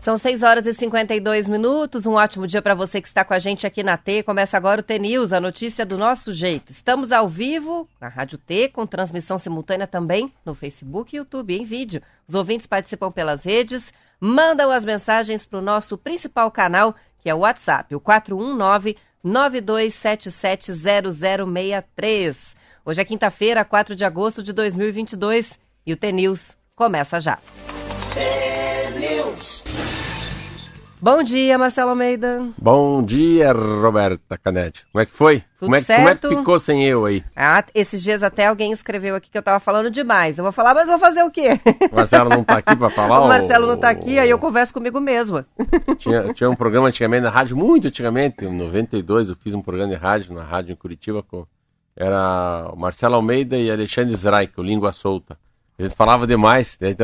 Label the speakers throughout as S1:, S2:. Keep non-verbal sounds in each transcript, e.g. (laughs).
S1: São 6 horas e 52 minutos. Um ótimo dia para você que está com a gente aqui na T. Começa agora o T News, a notícia do nosso jeito. Estamos ao vivo na Rádio T, com transmissão simultânea também no Facebook e YouTube em vídeo. Os ouvintes participam pelas redes, mandam as mensagens para o nosso principal canal, que é o WhatsApp, o 419 92770063. Hoje é quinta-feira, 4 de agosto de 2022 e o T News começa já. Bom dia, Marcelo Almeida.
S2: Bom dia, Roberta Canete. Como é que foi?
S1: Tudo
S2: como, é,
S1: certo?
S2: como é que ficou sem eu aí?
S1: Ah, esses dias até alguém escreveu aqui que eu tava falando demais. Eu vou falar, mas vou fazer o quê?
S2: O Marcelo não tá aqui pra (laughs) falar?
S1: o Marcelo
S2: ou-
S1: não tá aqui, aí eu converso comigo mesma. (laughs)
S2: Tinha, tinha um programa antigamente na rádio, muito antigamente, em 92, eu fiz um programa de rádio na rádio em Curitiba com. Era o Marcelo Almeida e Alexandre Zraik, o Língua Solta. A gente falava demais, daí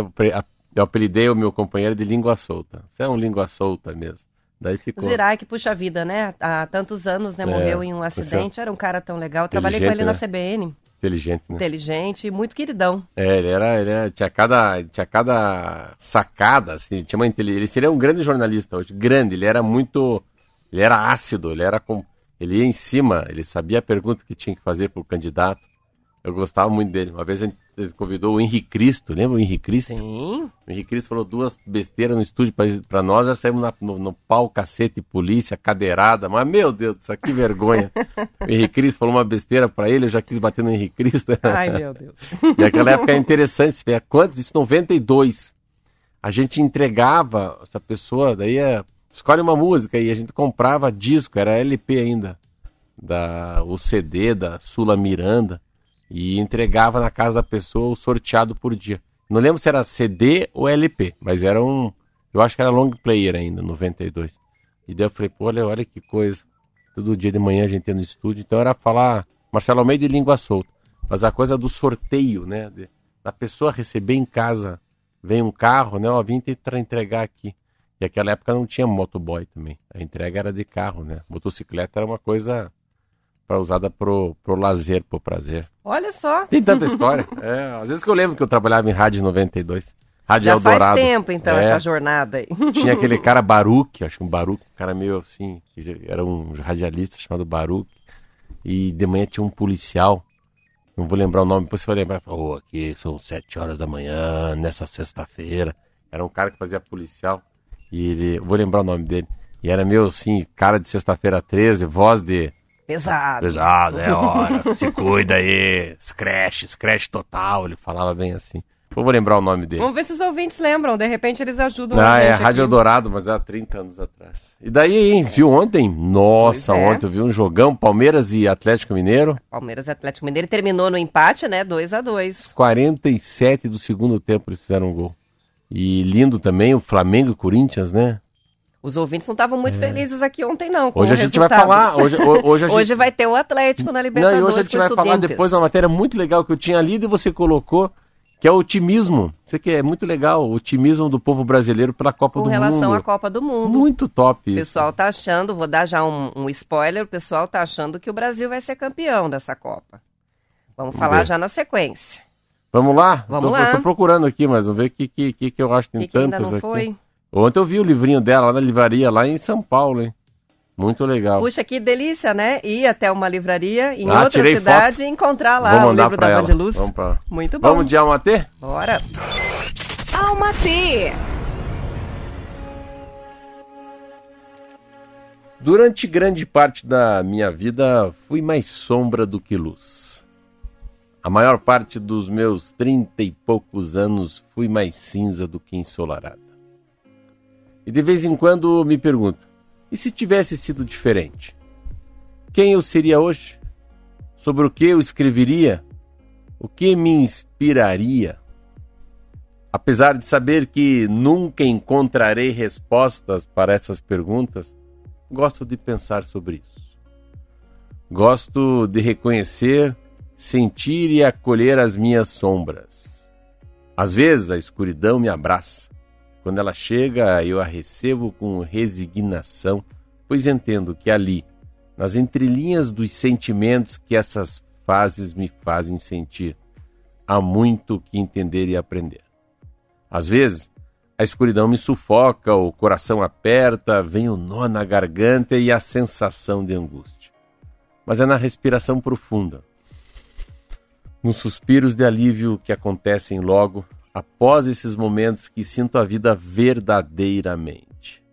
S2: eu apelidei o meu companheiro de Língua Solta. Você é um Língua Solta mesmo. Daí ficou.
S1: Zirai, que puxa vida, né? Há tantos anos, né?
S2: É,
S1: Morreu em um acidente. Era um cara tão legal. Trabalhei com ele
S2: Inteligente,
S1: na
S2: né?
S1: CBN.
S2: Inteligente, né?
S1: Inteligente e muito queridão.
S2: É, ele era, ele era- tinha cada, tinha cada sacada, assim, tinha uma intele- ele seria um grande jornalista hoje, grande, ele era muito, ele era ácido, ele era com, ele ia em cima, ele sabia a pergunta que tinha que fazer pro candidato. Eu gostava muito dele. Uma vez a gente convidou o Henrique Cristo, lembra o Henrique Cristo?
S1: Sim.
S2: O Henrique Cristo falou duas besteiras no estúdio pra, pra nós, já saímos na- no, no pau, cacete, polícia, cadeirada, mas meu Deus céu, que vergonha. o Henrique Cristo falou uma besteira pra ele, eu já quis bater no Henrique Cristo.
S1: Ai, meu (laughs) Deus.
S2: E aquela época é interessante, você vê quantos, isso 92. A gente entregava essa pessoa, daí é, escolhe uma música e a gente comprava disco, era LP ainda, da o CD da Sula Miranda e entregava na casa da pessoa o sorteado por dia. Não lembro se era CD ou LP, mas era um, eu acho que era long player ainda, 92. E daí eu falei, pô, olha, olha que coisa. Todo dia de manhã a gente ia no estúdio, então era falar Marcelo Almeida e língua solta. Mas a coisa do sorteio, né? de- da pessoa receber em casa, vem um carro, né? Ó, vim tentar entregar aqui. E naquela época não tinha motoboy também. A entrega era de carro, né? Motocicleta era uma coisa para usada pro, pro lazer, pro prazer.
S1: Olha só.
S2: Tem tanta história. (laughs) É, às vezes que eu lembro que eu trabalhava em rádio 92. Rádio
S1: Já
S2: Eldorado.
S1: faz tempo, então,
S2: É.
S1: essa jornada aí. (laughs)
S2: Tinha aquele cara Baruch, acho que um Baruch, um cara meio assim, que era um radialista chamado Baruch. E de manhã tinha um policial, não vou lembrar o nome, depois você vai lembrar. Falou, "Ô, aqui são sete horas da manhã, nessa sexta-feira. Era um cara que fazia policial. E ele, vou lembrar o nome dele. E era meio assim, cara de sexta-feira 13, voz de
S1: Pesado.
S2: pesado, é hora, (laughs) se cuida aí, scratch, scratch total. Ele falava bem assim. Eu vou lembrar o nome dele.
S1: Vamos ver se os ouvintes lembram. De repente eles ajudam
S2: Ah,
S1: a gente
S2: é, Rádio
S1: aqui.
S2: Eldorado, mas há 30 anos atrás. E daí, hein, viu ontem? Nossa,
S1: é.
S2: ontem eu vi um jogão, Palmeiras e Atlético Mineiro.
S1: Palmeiras e Atlético Mineiro terminou no empate, né? 2 a 2
S2: 47 do segundo tempo eles fizeram um gol. E lindo também o Flamengo e Corinthians, né?
S1: Os ouvintes não estavam muito felizes aqui ontem, não. com
S2: É. Hoje a gente vai
S1: resultado.
S2: falar. Hoje, ho- hoje (laughs) gente...
S1: Hoje vai ter o Atlético na
S2: Não,
S1: Libertadores.
S2: e hoje a gente
S1: com
S2: vai falar depois de uma matéria muito legal que eu tinha lido e você colocou, que é o otimismo. Isso aqui é muito legal, o otimismo do povo brasileiro pela Copa
S1: Com
S2: do
S1: relação
S2: Mundo.
S1: à Copa do Mundo.
S2: Muito top
S1: O pessoal tá achando, vou dar já um, um spoiler, o pessoal tá achando que o Brasil vai ser campeão dessa Copa. Vamos falar
S2: ver.
S1: já na sequência.
S2: Vamos lá?
S1: Vamos
S2: tô,
S1: lá.
S2: Tô procurando aqui, mas vamos ver o que, que, que, que eu acho.
S1: O
S2: Tem
S1: que, que ainda
S2: tantas
S1: não
S2: aqui.
S1: foi?
S2: Ontem eu vi o livrinho dela lá na livraria, lá em São Paulo, hein? Muito legal.
S1: Puxa, que delícia, né? Ir até uma livraria em
S2: Ah,
S1: outra cidade e encontrar lá o livro da. Band Luz.
S2: Vamos, pra...
S1: Muito bom.
S2: Vamos de Alma T?
S1: Bora.
S3: Alma T.
S2: Durante grande parte da minha vida, fui mais sombra do que luz. A maior parte dos meus trinta e poucos anos fui mais cinza do que ensolarada. E de vez em quando me pergunto: e se tivesse sido diferente? Quem eu seria hoje? Sobre o que eu escreveria? O que me inspiraria? Apesar de saber que nunca encontrarei respostas para essas perguntas, gosto de pensar sobre isso. Gosto de reconhecer, sentir e acolher as minhas sombras. Às vezes a escuridão me abraça. Quando ela chega, eu a recebo com resignação, pois entendo que ali, nas entrelinhas dos sentimentos que essas fases me fazem sentir, há muito que entender e aprender. Às vezes, a escuridão me sufoca, o coração aperta, vem o nó na garganta e a sensação de angústia. Mas é na respiração profunda, nos suspiros de alívio que acontecem logo após esses momentos que sinto a vida verdadeiramente.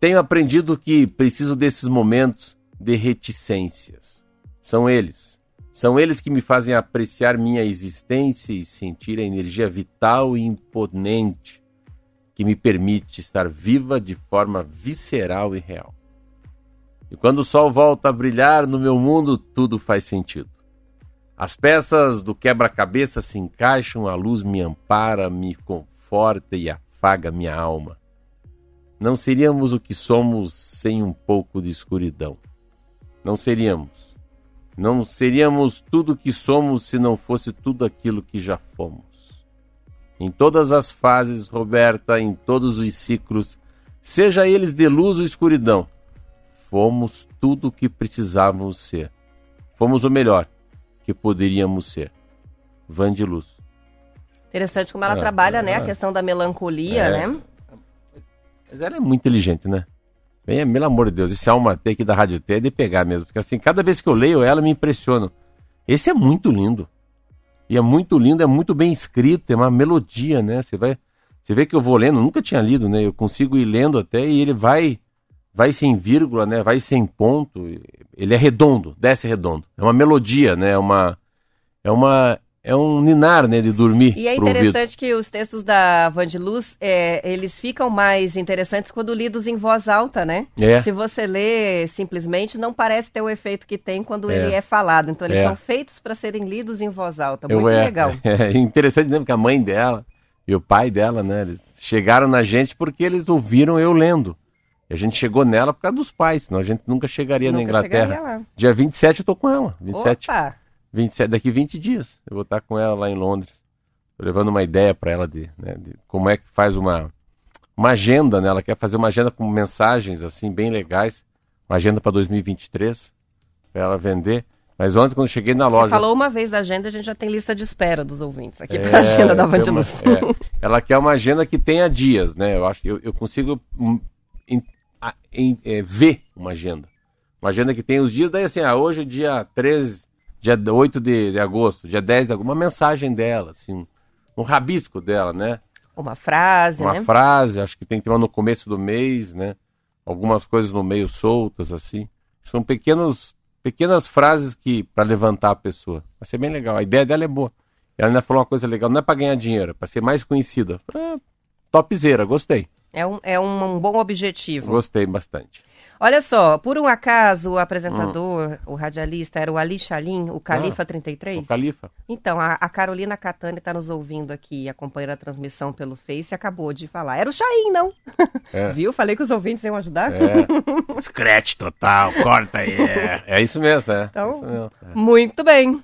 S2: Tenho aprendido que preciso desses momentos de reticências. São eles. São eles que me fazem apreciar minha existência e sentir a energia vital e imponente que me permite estar viva de forma visceral e real. E quando o sol volta a brilhar no meu mundo, tudo faz sentido. As peças do quebra-cabeça se encaixam, a luz me ampara, me conforta e afaga minha alma. Não seríamos o que somos sem um pouco de escuridão. Não seríamos. Não seríamos tudo o que somos se não fosse tudo aquilo que já fomos. Em todas as fases, Roberta, em todos os ciclos, seja eles de luz ou escuridão, fomos tudo o que precisávamos ser. Fomos o melhor que poderíamos ser. Van de Luz.
S1: Interessante como ela é, trabalha, é, né, a questão da melancolia, é. né?
S2: Mas ela é muito inteligente, né? Bem, pelo amor de Deus, esse alma T aqui da Rádio T é de pegar mesmo, porque assim, cada vez que eu leio ela me impressiona. Esse é muito lindo. E é muito lindo, é muito bem escrito, é uma melodia, né? Você vai, você vê que eu vou lendo, nunca tinha lido, né? Eu consigo ir lendo até e ele vai vai sem vírgula, né? Vai sem ponto. Ele é redondo, desce redondo. É uma melodia, né? É uma é uma é um ninar, né, de dormir.
S1: E é interessante que os textos da Vandiluz, é, eles ficam mais interessantes quando lidos em voz alta, né? É. Se você lê simplesmente, não parece ter o efeito que tem quando é. ele é falado. Então, eles é. são feitos para serem lidos em voz alta. Muito é, legal. (laughs)
S2: É, interessante, né? Porque a mãe dela e o pai dela, né, eles chegaram na gente porque eles ouviram eu lendo. E a gente chegou nela por causa dos pais, senão a gente nunca chegaria nunca na Inglaterra. Chegaria Dia 27 eu tô com ela. 27. Opa! 27, daqui 20 dias. Eu vou estar com ela lá em Londres. Tô levando uma ideia para ela de, né, de, como é que faz uma, uma agenda, né? Ela quer fazer uma agenda com mensagens assim bem legais, uma agenda para 2023 para ela vender. Mas ontem quando cheguei na loja,
S1: Você falou uma vez da agenda, a gente já tem lista de espera dos ouvintes aqui é, agenda da Vandiluz.
S2: É, ela quer uma agenda que tenha dias, né? Eu acho que eu, eu consigo in, in, é, ver uma agenda. Uma agenda que tem os dias, daí assim, ah, hoje é dia 13 dia 8 de, de agosto, dia 10 de agosto, uma mensagem dela, assim, um rabisco dela, né?
S1: Uma frase,
S2: uma
S1: né?
S2: Uma frase, acho que tem que ter uma no começo do mês, né? Algumas coisas no meio soltas, assim. São pequenos, pequenas frases que para levantar a pessoa. Vai ser bem legal. A ideia dela é boa. Ela ainda falou uma coisa legal, não é para ganhar dinheiro, é para ser mais conhecida. Ah, topzera, gostei.
S1: É um, é um, um bom objetivo.
S2: Gostei bastante.
S1: Olha só, por um acaso o apresentador, hum. o radialista, era o Ali Chalim, o Califa ah, 33?
S2: O Califa.
S1: Então, a, a Carolina Catani está nos ouvindo aqui, acompanhando a transmissão pelo Face e acabou de falar. Era o Chaim, não? É. (laughs) Viu? Falei que os ouvintes iam ajudar.
S2: É. (laughs) Scratch total, corta aí. É, é isso mesmo, é.
S1: Então,
S2: isso mesmo,
S1: é. muito bem.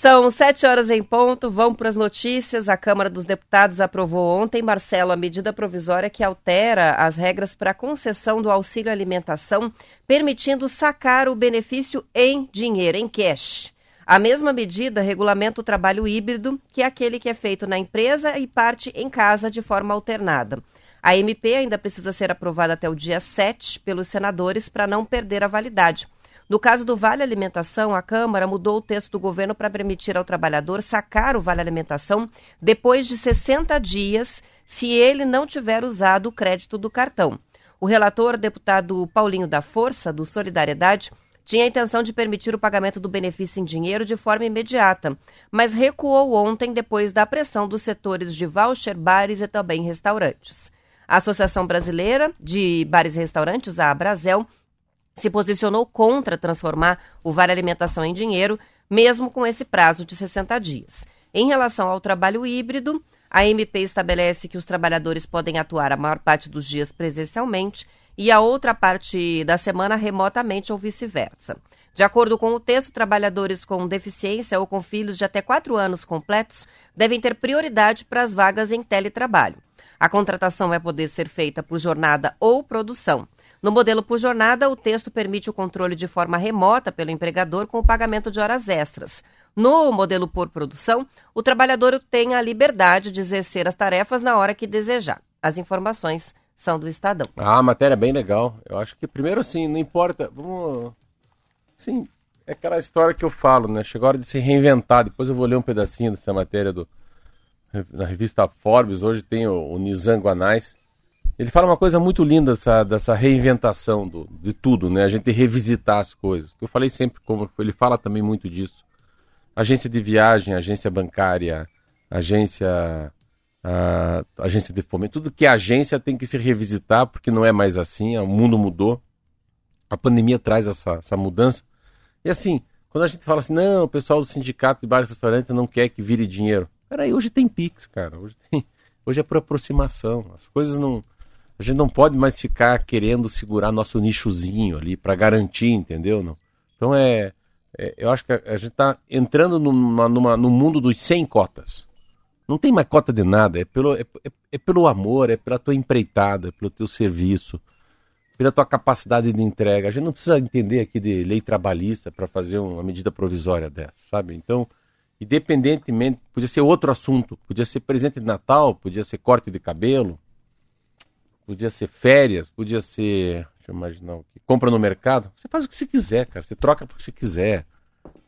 S1: São sete horas em ponto, vamos para as notícias. A Câmara dos Deputados aprovou ontem, Marcelo, a medida provisória que altera as regras para a concessão do auxílio alimentação, permitindo sacar o benefício em dinheiro, em cash. A mesma medida regulamenta o trabalho híbrido, que é aquele que é feito na empresa e parte em casa de forma alternada. A MP ainda precisa ser aprovada até o dia 7 pelos senadores para não perder a validade. No caso do Vale Alimentação, a Câmara mudou o texto do governo para permitir ao trabalhador sacar o Vale Alimentação depois de 60 dias, se ele não tiver usado o crédito do cartão. O relator, deputado Paulinho da Força, do Solidariedade, tinha a intenção de permitir o pagamento do benefício em dinheiro de forma imediata, mas recuou ontem depois da pressão dos setores de voucher, bares e também restaurantes. A Associação Brasileira de Bares e Restaurantes, a Abrazel, se posicionou contra transformar o Vale Alimentação em dinheiro, mesmo com esse prazo de 60 dias. Em relação ao trabalho híbrido, a MP estabelece que os trabalhadores podem atuar a maior parte dos dias presencialmente e a outra parte da semana remotamente ou vice-versa. De acordo com o texto, trabalhadores com deficiência ou com filhos de até quatro anos completos devem ter prioridade para as vagas em teletrabalho. A contratação vai poder ser feita por jornada ou produção. No modelo por jornada, o texto permite o controle de forma remota pelo empregador com o pagamento de horas extras. No modelo por produção, o trabalhador tem a liberdade de exercer as tarefas na hora que desejar. As informações são do Estadão.
S2: Ah, a matéria é bem legal. Eu acho que primeiro assim, não importa. Vamos. Sim, é aquela história que eu falo, né? Chegou a hora de se reinventar. Depois eu vou ler um pedacinho dessa matéria do, na revista Forbes. Hoje tem o, o Nizam Guanais. Ele fala uma coisa muito linda dessa, dessa reinventação do, de tudo, né? A gente revisitar as coisas. Eu falei sempre, como ele fala também muito disso. Agência de viagem, agência bancária, agência a agência de fomento, tudo que é agência tem que se revisitar, porque não é mais assim, o mundo mudou. A pandemia traz essa, essa mudança. E assim, quando a gente fala assim, não, o pessoal do sindicato de bares e restaurantes não quer que vire dinheiro. Peraí, hoje tem Pix, cara. Hoje, tem, hoje é por aproximação. As coisas não. A gente não pode mais ficar querendo segurar nosso nichozinho ali para garantir, entendeu? Não? Então é, é, Eu acho que a, a gente está entrando numa, numa, no mundo dos 100 cotas. Não tem mais cota de nada, é pelo, é, é, é, pelo amor, é pela tua empreitada, é pelo teu serviço, pela tua capacidade de entrega. A gente não precisa entender aqui de lei trabalhista para fazer uma medida provisória dessa, sabe? Então, independentemente, podia ser outro assunto, podia ser presente de Natal, podia ser corte de cabelo, podia ser férias, podia ser, deixa eu imaginar o que, compra no mercado. Você faz o que você quiser, cara, você troca porque você quiser.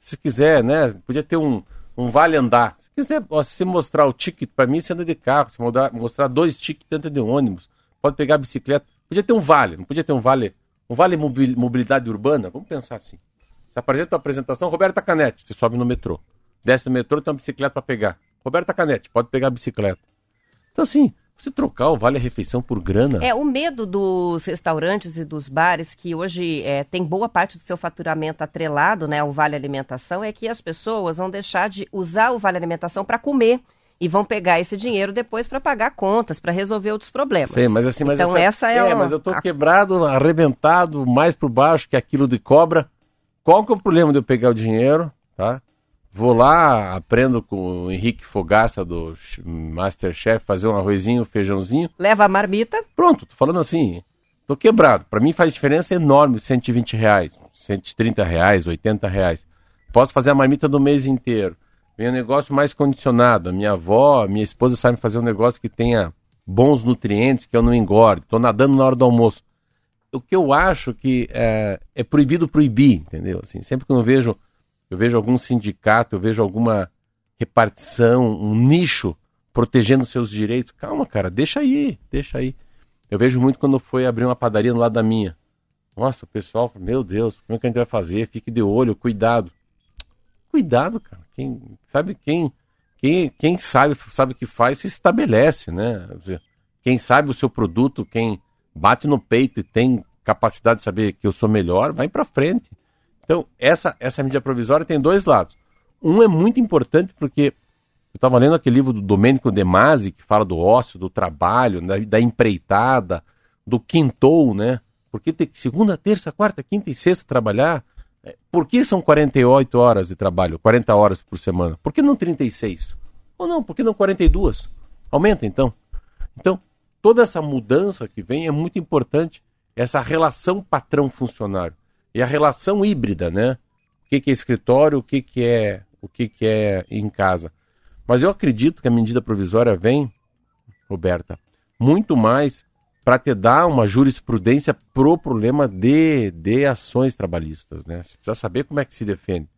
S2: Se quiser, né? Podia ter um, um vale andar. Se quiser ó, se mostrar o ticket para mim, você anda de carro. Se mostrar, mostrar dois tickets, anda de ônibus. Pode pegar a bicicleta. Podia ter um vale, não podia ter um vale, um vale mobilidade urbana? Vamos pensar assim. Você apresenta a apresentação, Roberta Canete, você sobe no metrô. Desce no metrô, tem uma bicicleta para pegar. Roberta Canete, pode pegar a bicicleta. Então assim, você trocar o vale a refeição por grana.
S1: É, o medo dos restaurantes e dos bares, que hoje é, tem boa parte do seu faturamento atrelado né, ao vale alimentação, é que as pessoas vão deixar de usar o vale alimentação para comer e vão pegar esse dinheiro depois para pagar contas, para resolver outros problemas.
S2: Sim, mas assim, mas
S1: então essa, essa é,
S2: é uma... mas eu tô quebrado, arrebentado, mais por baixo que aquilo de cobra. Qual que é o problema de eu pegar o dinheiro, tá? Vou lá, aprendo com o Henrique Fogaça do Masterchef, fazer um arrozinho, um feijãozinho.
S1: Leva a marmita.
S2: Pronto, tô falando assim, tô quebrado. Para mim faz diferença enorme, 120 reais, 130 reais, 80 reais. Posso fazer a marmita do mês inteiro. Vem um negócio mais condicionado. A minha avó, a minha esposa sabe fazer um negócio que tenha bons nutrientes, que eu não engorde. Tô nadando na hora do almoço. O que eu acho que é, é proibido proibir, entendeu? Assim, sempre que eu vejo eu vejo algum sindicato, eu vejo alguma repartição, um nicho protegendo seus direitos. Calma, cara, deixa aí, deixa aí. Eu vejo muito quando foi abrir uma padaria no lado da minha. Nossa, o pessoal, meu Deus, como é que a gente vai fazer? Fique de olho, cuidado. Cuidado, cara. Quem sabe quem quem, quem sabe sabe o que faz se estabelece, né? Quem sabe o seu produto, quem bate no peito e tem capacidade de saber que eu sou melhor, vai para frente. Então, essa, essa medida provisória tem dois lados. Um é muito importante porque eu estava lendo aquele livro do Domênico De Masi, que fala do ócio, do trabalho, da, da empreitada, do quintou, né? Porque tem segunda, terça, quarta, quinta e sexta trabalhar. É, por que são 48 horas de trabalho, 40 horas por semana? Por que não 36? Ou não, por que não 42? Aumenta então. Então, toda essa mudança que vem é muito importante, essa relação patrão-funcionário e a relação híbrida, né? O que, que é escritório, o que, que é o que, que é em casa. Mas eu acredito que a medida provisória vem, Roberta, muito mais para te dar uma jurisprudência pro problema de, de ações trabalhistas, né? Você precisa saber como é que se defende,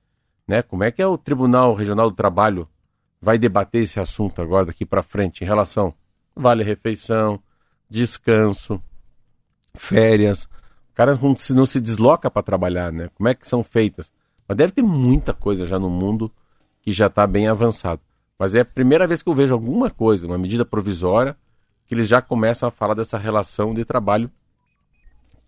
S2: né? Como é que é o Tribunal Regional do Trabalho vai debater esse assunto agora daqui para frente em relação vale refeição, descanso, férias, o cara não se, não se desloca para trabalhar, né? Como é que são feitas? Mas deve ter muita coisa já no mundo que já está bem avançado. Mas é a primeira vez que eu vejo alguma coisa, uma medida provisória, que eles já começam a falar dessa relação de trabalho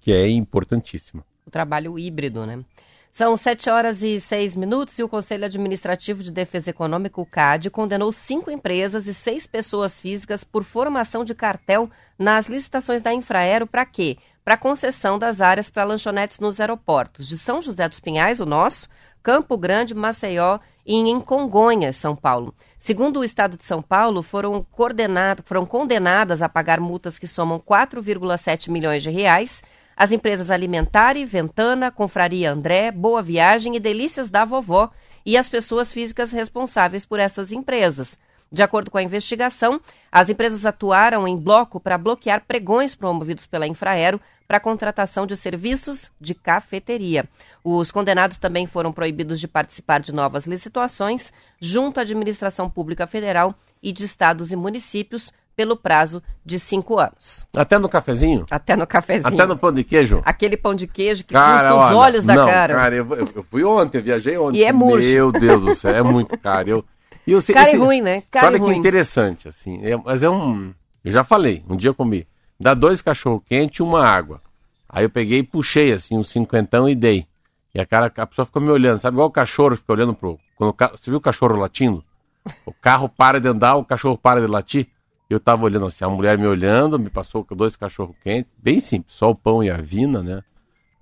S2: que é importantíssima.
S1: O trabalho híbrido, né? São 7 horas e 6 minutos e o Conselho Administrativo de Defesa Econômica, o CAD, condenou cinco empresas e seis pessoas físicas por formação de cartel nas licitações da Infraero para quê? Para concessão das áreas para lanchonetes nos aeroportos de São José dos Pinhais, o nosso, Campo Grande, Maceió e em Congonhas, São Paulo. Segundo o Estado de São Paulo, foram, foram condenadas a pagar multas que somam 4,7 milhões de reais as empresas Alimentare, Ventana, Confraria André, Boa Viagem e Delícias da Vovó e as pessoas físicas responsáveis por essas empresas. De acordo com a investigação, as empresas atuaram em bloco para bloquear pregões promovidos pela Infraero para a contratação de serviços de cafeteria. Os condenados também foram proibidos de participar de novas licitações junto à Administração Pública Federal e de estados e municípios pelo prazo de cinco anos.
S2: Até no cafezinho?
S1: Até no cafezinho.
S2: Até no pão de queijo?
S1: Aquele pão de queijo que cara, custa os olha, olhos da
S2: não,
S1: cara.
S2: Cara, eu, eu, fui ontem, eu viajei ontem.
S1: E é murcho.
S2: Meu Deus do céu, é muito (laughs) caro. Eu,
S1: eu, Cara esse, ruim, né? Cara
S2: olha
S1: ruim.
S2: que interessante, assim. É, mas é um. Eu já falei, um dia eu comi. Dá dois cachorro quente e uma água. Aí eu peguei e puxei, assim, um cinquentão e dei. E a cara, a pessoa ficou me olhando, sabe? Igual o cachorro fica olhando pro. Quando o, você viu o cachorro latindo? O carro para de andar, o cachorro para de latir. Eu tava olhando assim, a mulher me olhando, me passou dois cachorro quentes, bem simples, só o pão e a vina, né?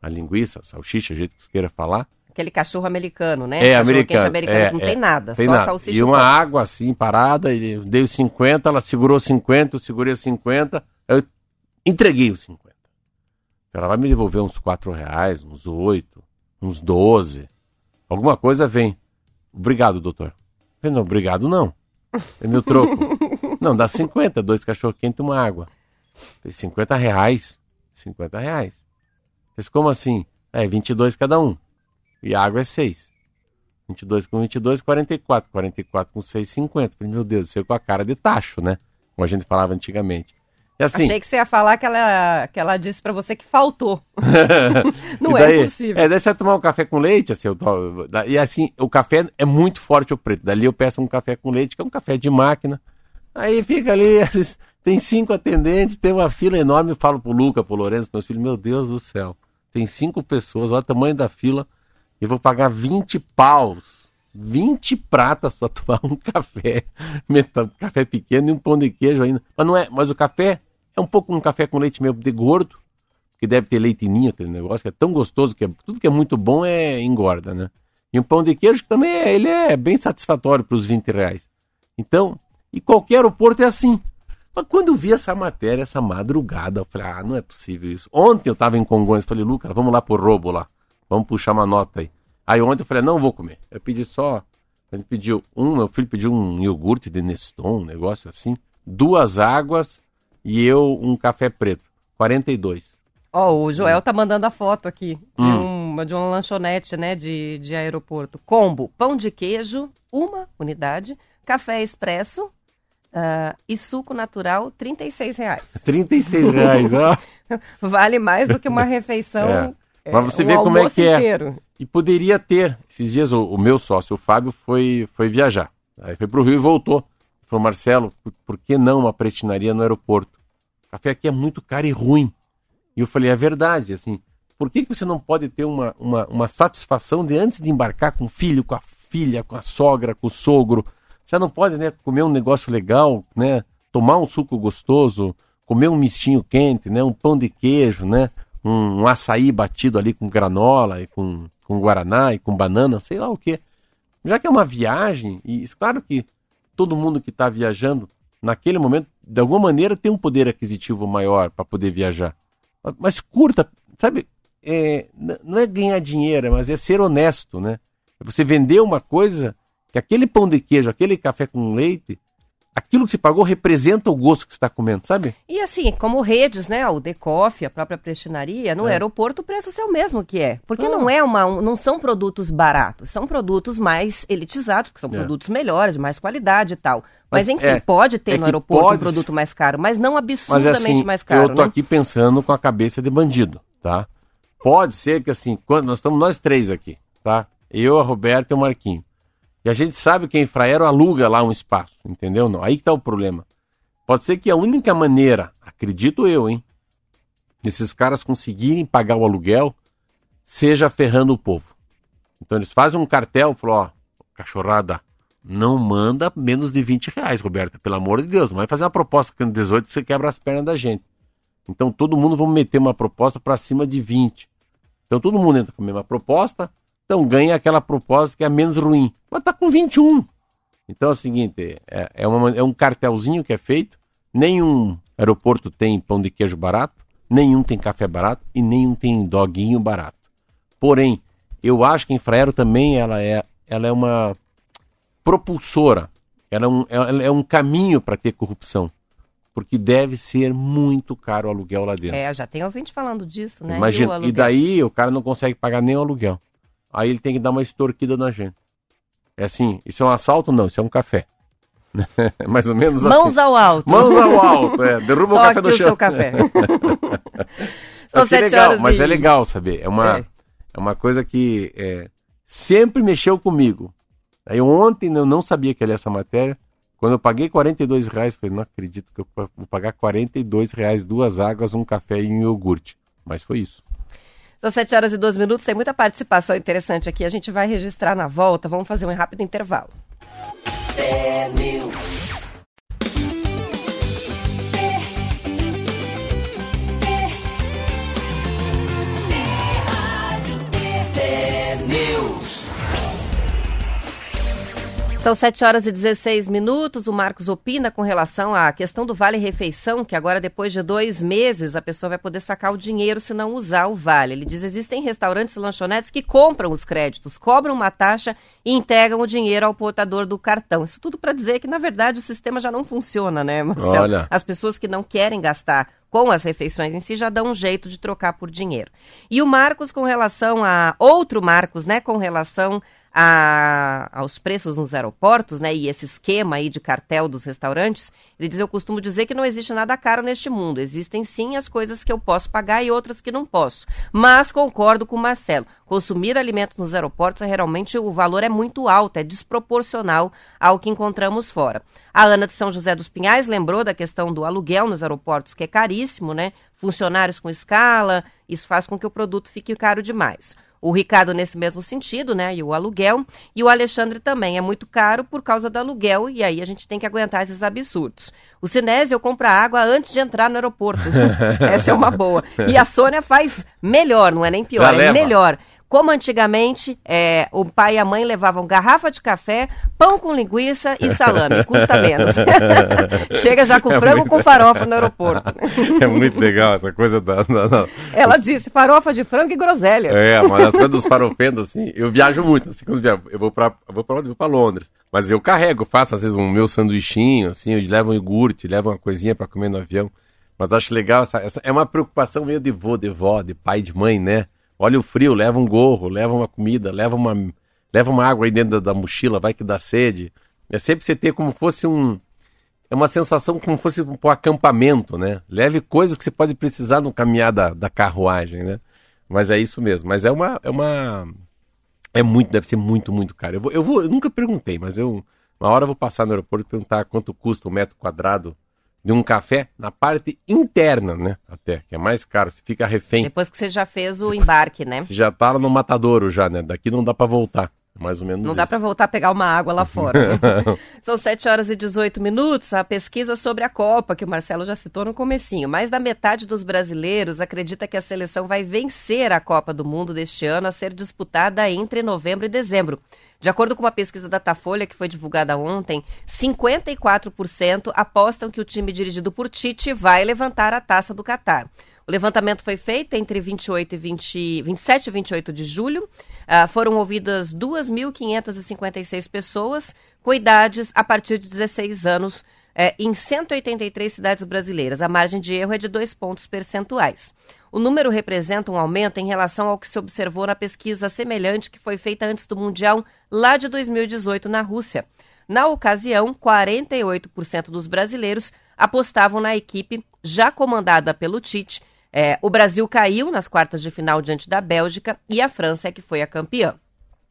S2: A linguiça, a salsicha, o jeito que você queira falar.
S1: Aquele cachorro americano, né?
S2: É,
S1: cachorro
S2: americano.
S1: americano.
S2: É,
S1: não
S2: é,
S1: tem nada,
S2: tem
S1: só
S2: nada.
S1: salsicha
S2: e uma água assim, parada, e dei 50, ela segurou 50, eu segurei 50, eu entreguei os 50. Ela vai me devolver uns 4 reais, uns 8, uns 12. Alguma coisa vem. Obrigado, doutor. Eu falei, não, obrigado não. É meu troco. (laughs) não, dá 50, dois cachorro quente e uma água. Falei, 50 reais. 50 reais. Mas como assim? É, 22 cada um. E a água é 6. 22 com 22, 44. 44 com 6, 50. Falei, meu Deus, você com a cara de tacho, né? Como a gente falava antigamente.
S1: Assim, Achei que você ia falar que ela, que ela disse para você que faltou. (laughs) (laughs) Não
S2: daí,
S1: é possível.
S2: É, daí você tomar um café com leite, assim, eu, e assim, o café é muito forte o preto. Dali eu peço um café com leite, que é um café de máquina. Aí fica ali, (laughs) tem cinco atendentes, tem uma fila enorme, eu falo pro Luca, pro Lourenço, meus filhos, meu Deus do céu. Tem cinco pessoas, olha o tamanho da fila e vou pagar 20 paus, 20 pratas para (laughs) tomar um café, um café pequeno e um pão de queijo ainda. Mas não é, mas o café é um pouco um café com leite meio de gordo, que deve ter leitinho aquele negócio, que é tão gostoso que é, tudo que é muito bom é engorda, né? E um pão de queijo que também é, ele é bem satisfatório para os 20 reais. Então, e qualquer aeroporto é assim. Mas quando eu vi essa matéria, essa madrugada, eu falei, ah, não é possível isso. Ontem eu estava em Congonhas, falei, Lucas, vamos lá pro Robo lá. Vamos puxar uma nota aí. Aí ontem eu falei, não vou comer. Eu pedi só. A gente pediu um, meu filho pediu um iogurte de Neston, um negócio assim. Duas águas e eu um café preto. 42.
S1: Ó, oh, o Joel tá mandando a foto aqui de, hum. uma, de uma lanchonete, né, de, de aeroporto. Combo, pão de queijo, uma unidade, café expresso, Uh, e suco natural, 36 reais. (laughs)
S2: 36 reais, ó. (laughs)
S1: vale mais do que uma refeição é.
S2: É, Mas você vê como é que é. Inteiro. E poderia ter. Esses dias o, o, meu sócio, o Fábio, foi, foi viajar. Aí foi para o Rio e voltou. Falou, Marcelo, por, por, que não uma pretinaria no aeroporto? O café aqui é muito caro e ruim. E eu falei, é verdade, assim. Por que, que você não pode ter uma, uma, uma satisfação de antes de embarcar com o filho, com a filha, com a sogra, com o sogro? Você não pode, né, comer um negócio legal, né? Tomar um suco gostoso, comer um mistinho quente, né? Um pão de queijo, né? um, um açaí batido ali com granola e com, com guaraná e com banana, sei lá o que. Já que é uma viagem, e claro que todo mundo que está viajando, naquele momento, de alguma maneira, tem um poder aquisitivo maior para poder viajar. Mas curta, sabe? É, não é ganhar dinheiro, mas é ser honesto, né? É você vender uma coisa que aquele pão de queijo, aquele café com leite, aquilo que se pagou representa o gosto que você está comendo, sabe?
S1: E assim, como redes, né? O Decoff, a própria prestinaria, no é. aeroporto o preço é o mesmo que é. Porque ah. não é uma. Um, não são produtos baratos, são produtos mais elitizados, porque são é. produtos melhores, de mais qualidade e tal. Mas, mas enfim, é, pode ter é no aeroporto pode... um produto mais caro, mas não absurdamente mas, assim, mais caro.
S2: Eu tô
S1: né?
S2: aqui pensando com a cabeça de bandido, tá? Pode ser que assim, quando nós estamos nós três aqui, tá? Eu, a Roberta e o Marquinho. E a gente sabe que a Infraero aluga lá um espaço, entendeu? Não, aí que tá o problema. Pode ser que a única maneira, acredito eu, hein, desses caras conseguirem pagar o aluguel seja ferrando o povo. Então eles fazem um cartel, falam, ó, cachorrada, não manda menos de 20 reais, Roberta, pelo amor de Deus, não vai fazer uma proposta que 18 você quebra as pernas da gente. Então todo mundo vai meter uma proposta para cima de 20. Então todo mundo entra com a mesma proposta, então ganha aquela proposta que é menos ruim. Mas tá com 21. Então é o seguinte, é, é, uma, é um cartelzinho que é feito, nenhum aeroporto tem pão de queijo barato, nenhum tem café barato e nenhum tem doguinho barato. Porém, eu acho que a Infraero também ela é ela é uma propulsora, ela é um, ela é um caminho para ter corrupção. Porque deve ser muito caro o aluguel lá dentro.
S1: É, já tem ouvinte falando disso, né?
S2: Imagina,
S1: o
S2: e daí o cara não consegue pagar nem o aluguel. Aí ele tem que dar uma extorquida na gente. É assim, isso é um assalto? Não, isso é um café. (laughs) Mais ou menos
S1: Mãos
S2: assim.
S1: ao alto.
S2: Mãos ao alto, é. Derruba o (laughs)
S1: Toque
S2: café do
S1: o
S2: chão.
S1: seu café. (laughs) São
S2: Mas, que
S1: sete
S2: legal,
S1: horas
S2: mas
S1: e-
S2: é legal saber. É uma,
S1: É.
S2: é. uma coisa que é, sempre mexeu comigo. Aí ontem eu não sabia que ia essa matéria. Quando eu paguei 42 reais, falei, não acredito que eu vou pagar 42 reais, duas águas, um café e um iogurte. Mas foi isso.
S1: São 7 horas e 12 minutos, tem muita participação interessante aqui. A gente vai registrar na volta. Vamos fazer um rápido intervalo. São 7 horas e 16 minutos. O Marcos opina com relação à questão do Vale Refeição, que agora, depois de dois meses, a pessoa vai poder sacar o dinheiro se não usar o Vale. Ele diz: existem restaurantes e lanchonetes que compram os créditos, cobram uma taxa e entregam o dinheiro ao portador do cartão. Isso tudo para dizer que, na verdade, o sistema já não funciona, né, Marcelo?
S2: Olha.
S1: As pessoas que não querem gastar com as refeições em si já dão um jeito de trocar por dinheiro. E o Marcos, com relação a. Outro Marcos, né, com relação a- aos preços nos aeroportos, né, e esse esquema aí de cartel dos restaurantes, ele diz: Eu costumo dizer que não existe nada caro neste mundo. Existem sim as coisas que eu posso pagar e outras que não posso. Mas concordo com o Marcelo: consumir alimentos nos aeroportos, é realmente o valor é muito alto, é desproporcional ao que encontramos fora. A Ana de São José dos Pinhais lembrou da questão do aluguel nos aeroportos, que é caríssimo, né? Funcionários com escala, isso faz com que o produto fique caro demais. O Ricardo nesse mesmo sentido, né? E o aluguel. E o Alexandre também é muito caro por causa do aluguel, e aí a gente tem que aguentar esses absurdos. O Sinésio compra água antes de entrar no aeroporto. (laughs) Essa é uma boa. E a Sônia faz melhor, não é nem pior,
S2: Já
S1: é
S2: leva.
S1: melhor. Como antigamente, é, o pai e a mãe levavam garrafa de café, pão com linguiça e salame. Custa menos. (laughs) Chega já com
S2: É
S1: frango
S2: muito-
S1: com farofa no aeroporto. (laughs)
S2: É muito legal essa coisa da. da- da-
S1: Ela disse farofa de frango e groselha.
S2: É, mas as coisas dos farofentos, assim, eu viajo muito, assim, quando eu viajo, eu vou vou pra vou pra Londres. Mas eu carrego, faço às vezes um meu sanduichinho, assim, eu levo um iogurte, levo uma coisinha pra comer no avião. Mas acho legal essa, essa- é uma preocupação meio de vô, de vó, de pai, de mãe, né? Olha o frio, leva um gorro, leva uma comida, leva uma, leva uma água aí dentro da, da mochila, vai que dá sede. É sempre você ter como fosse um, é uma sensação como fosse um acampamento, né? Leve coisas que você pode precisar no caminhar da, da carruagem, né? Mas é isso mesmo. Mas é uma, é uma, é muito, deve ser muito, muito caro. Eu vou, eu vou, eu nunca perguntei, mas eu, uma hora eu vou passar no aeroporto e perguntar quanto custa um metro quadrado de um café na parte interna, né? Até que é mais caro. Você fica refém.
S1: Depois que você já fez o embarque, né?
S2: Você já tá lá no matadouro já, né? Daqui não dá pra voltar. Mais ou menos
S1: Não dá
S2: isso.
S1: para voltar a pegar uma água lá fora. né? (laughs) São 7 horas e 18 minutos. A pesquisa sobre a Copa, que o Marcelo já citou no comecinho. Mais da metade dos brasileiros acredita que a seleção vai vencer a Copa do Mundo deste ano a ser disputada entre novembro e dezembro. De acordo com uma pesquisa da Datafolha que foi divulgada ontem, 54% apostam que o time dirigido por Tite vai levantar a taça do Catar. O levantamento foi feito entre 28 e 20, 27 e 28 de julho. Ah, foram ouvidas 2.556 pessoas com idades a partir de 16 anos eh, em 183 cidades brasileiras. A margem de erro é de dois pontos percentuais. O número representa um aumento em relação ao que se observou na pesquisa semelhante que foi feita antes do Mundial lá de 2018 na Rússia. Na ocasião, 48% dos brasileiros apostavam na equipe já comandada pelo Tite. É, o Brasil caiu nas quartas de final diante da Bélgica e a França é que foi a campeã.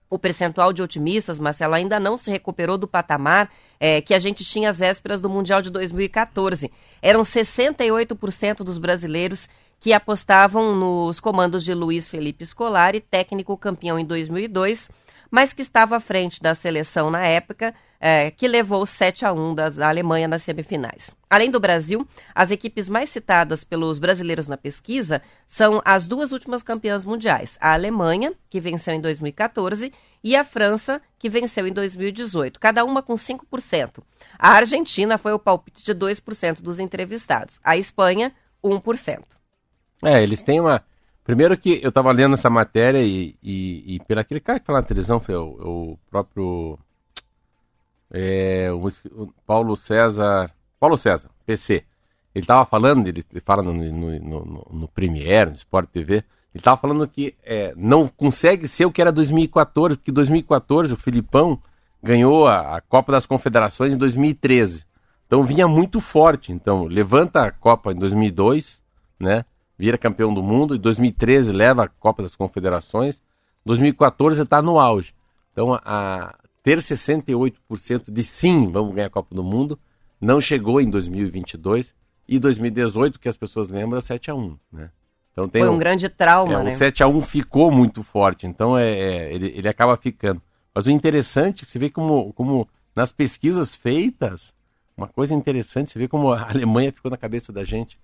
S1: O percentual de otimistas, Marcelo, ainda não se recuperou do patamar é, que a gente tinha às vésperas do Mundial de 2014. Eram 68% dos brasileiros que apostavam nos comandos de Luiz Felipe Scolari, técnico campeão em 2002, mas que estava à frente da seleção na época, é, que levou 7 a 1 da, Alemanha nas semifinais. Além do Brasil, as equipes mais citadas pelos brasileiros na pesquisa são as duas últimas campeãs mundiais: a Alemanha, que venceu em 2014, e a França, que venceu em 2018, cada uma com 5%. A Argentina foi o palpite de 2% dos entrevistados, a Espanha, 1%.
S2: É, eles têm uma. Primeiro que eu estava lendo essa matéria e, e, e pelo aquele cara que fala na televisão, foi o, o próprio é, o, o Paulo César, Paulo César, PC. Ele estava falando, ele, fala no, no, no, no Premiere, no Sport TV, ele estava falando que é, não consegue ser o que era 2014, porque 2014 o Filipão ganhou a, a, Copa das Confederações em 2013. Então vinha muito forte. Então levanta a Copa em 2002, né? Vira campeão do mundo. Em 2013 leva a Copa das Confederações. 2014 está no auge. Então a, ter 68% de sim, vamos ganhar a Copa do Mundo, não chegou em 2022 e 2018, que as pessoas lembram, é o 7 a 1 né?
S1: Então tem Foi um, um grande trauma,
S2: é,
S1: né?
S2: O 7 a 1 ficou muito forte, então é, é, ele, ele acaba ficando. Mas o interessante é que você vê como, como nas pesquisas feitas, uma coisa interessante, você vê como a (laughs) Alemanha ficou na cabeça da gente.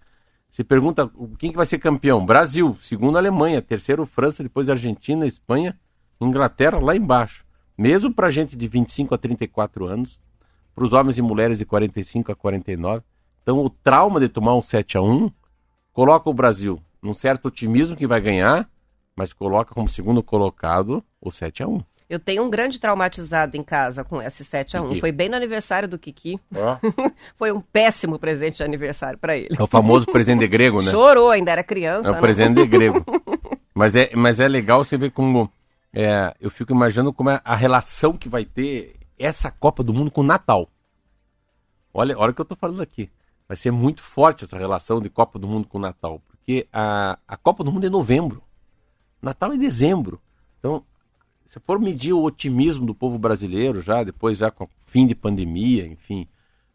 S2: Se pergunta quem que vai ser campeão? Brasil, segundo a Alemanha, terceiro França, depois Argentina, Espanha, Inglaterra lá embaixo. Mesmo para gente de 25 a 34 anos, para os homens e mulheres de 45 a 49. Então o trauma de tomar um 7 a 1 coloca o Brasil num certo otimismo que vai ganhar, mas coloca como segundo colocado o 7 a 1
S1: eu tenho um grande traumatizado em casa com esse 7 a 1 Kiki. Foi bem no aniversário do Kiki. Oh. (laughs) Foi um péssimo presente de aniversário para ele.
S2: É o famoso presente de grego, né?
S1: Chorou, ainda era criança.
S2: É o né? presente de grego. (laughs) mas, é, mas é legal você ver como é, eu fico imaginando como é a relação que vai ter essa Copa do Mundo com o Natal. Olha, olha o que eu estou falando aqui. Vai ser muito forte essa relação de Copa do Mundo com o Natal, porque a, a Copa do Mundo é novembro, Natal é dezembro. Então, se for medir o otimismo do povo brasileiro já, depois já com o fim de pandemia, enfim,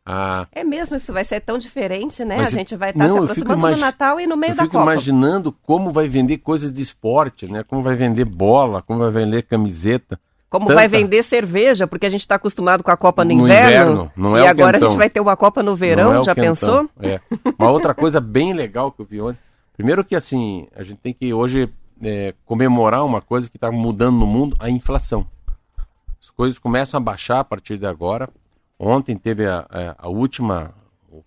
S1: ah, é mesmo, isso vai ser tão diferente, né? Mas, a gente vai estar tá se aproximando do Natal e no meio da Copa.
S2: Eu fico imaginando como vai vender coisas de esporte, né? Como vai vender bola, como vai vender camiseta.
S1: Como Tanta... vai vender cerveja, porque a gente está acostumado com a Copa no, no inverno, inverno. É e agora quentão. a gente vai ter uma Copa no verão, é já pensou?
S2: É. Uma outra coisa bem legal que eu vi ontem. Primeiro que assim, a gente tem que hoje é, comemorar uma coisa que está mudando no mundo, a inflação. As coisas começam a baixar a partir de agora. Ontem teve a, a, a última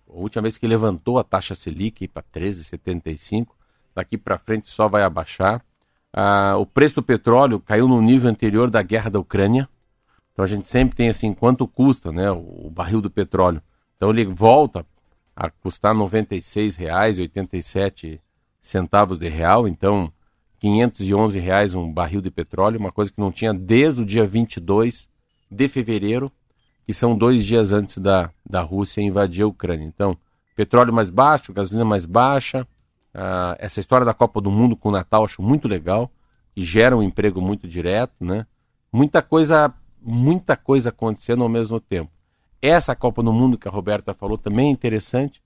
S2: a última vez que levantou a taxa Selic para 13,75. Daqui para frente só vai abaixar. Ah, o preço do petróleo caiu no nível anterior da guerra da Ucrânia. Então a gente sempre tem assim quanto custa, né, o, o barril do petróleo. Então ele volta a custar R$ 96,87 centavos de real. Então 511 reais um barril de petróleo, uma coisa que não tinha desde o dia 22 de fevereiro que são dois dias antes da, da Rússia invadir a Ucrânia. Então, petróleo mais baixo, gasolina mais baixa. Uh, essa história da Copa do Mundo com o Natal acho muito legal, e gera um emprego muito direto, né? Muita coisa, muita coisa acontecendo ao mesmo tempo. Essa Copa do Mundo que a Roberta falou também é interessante,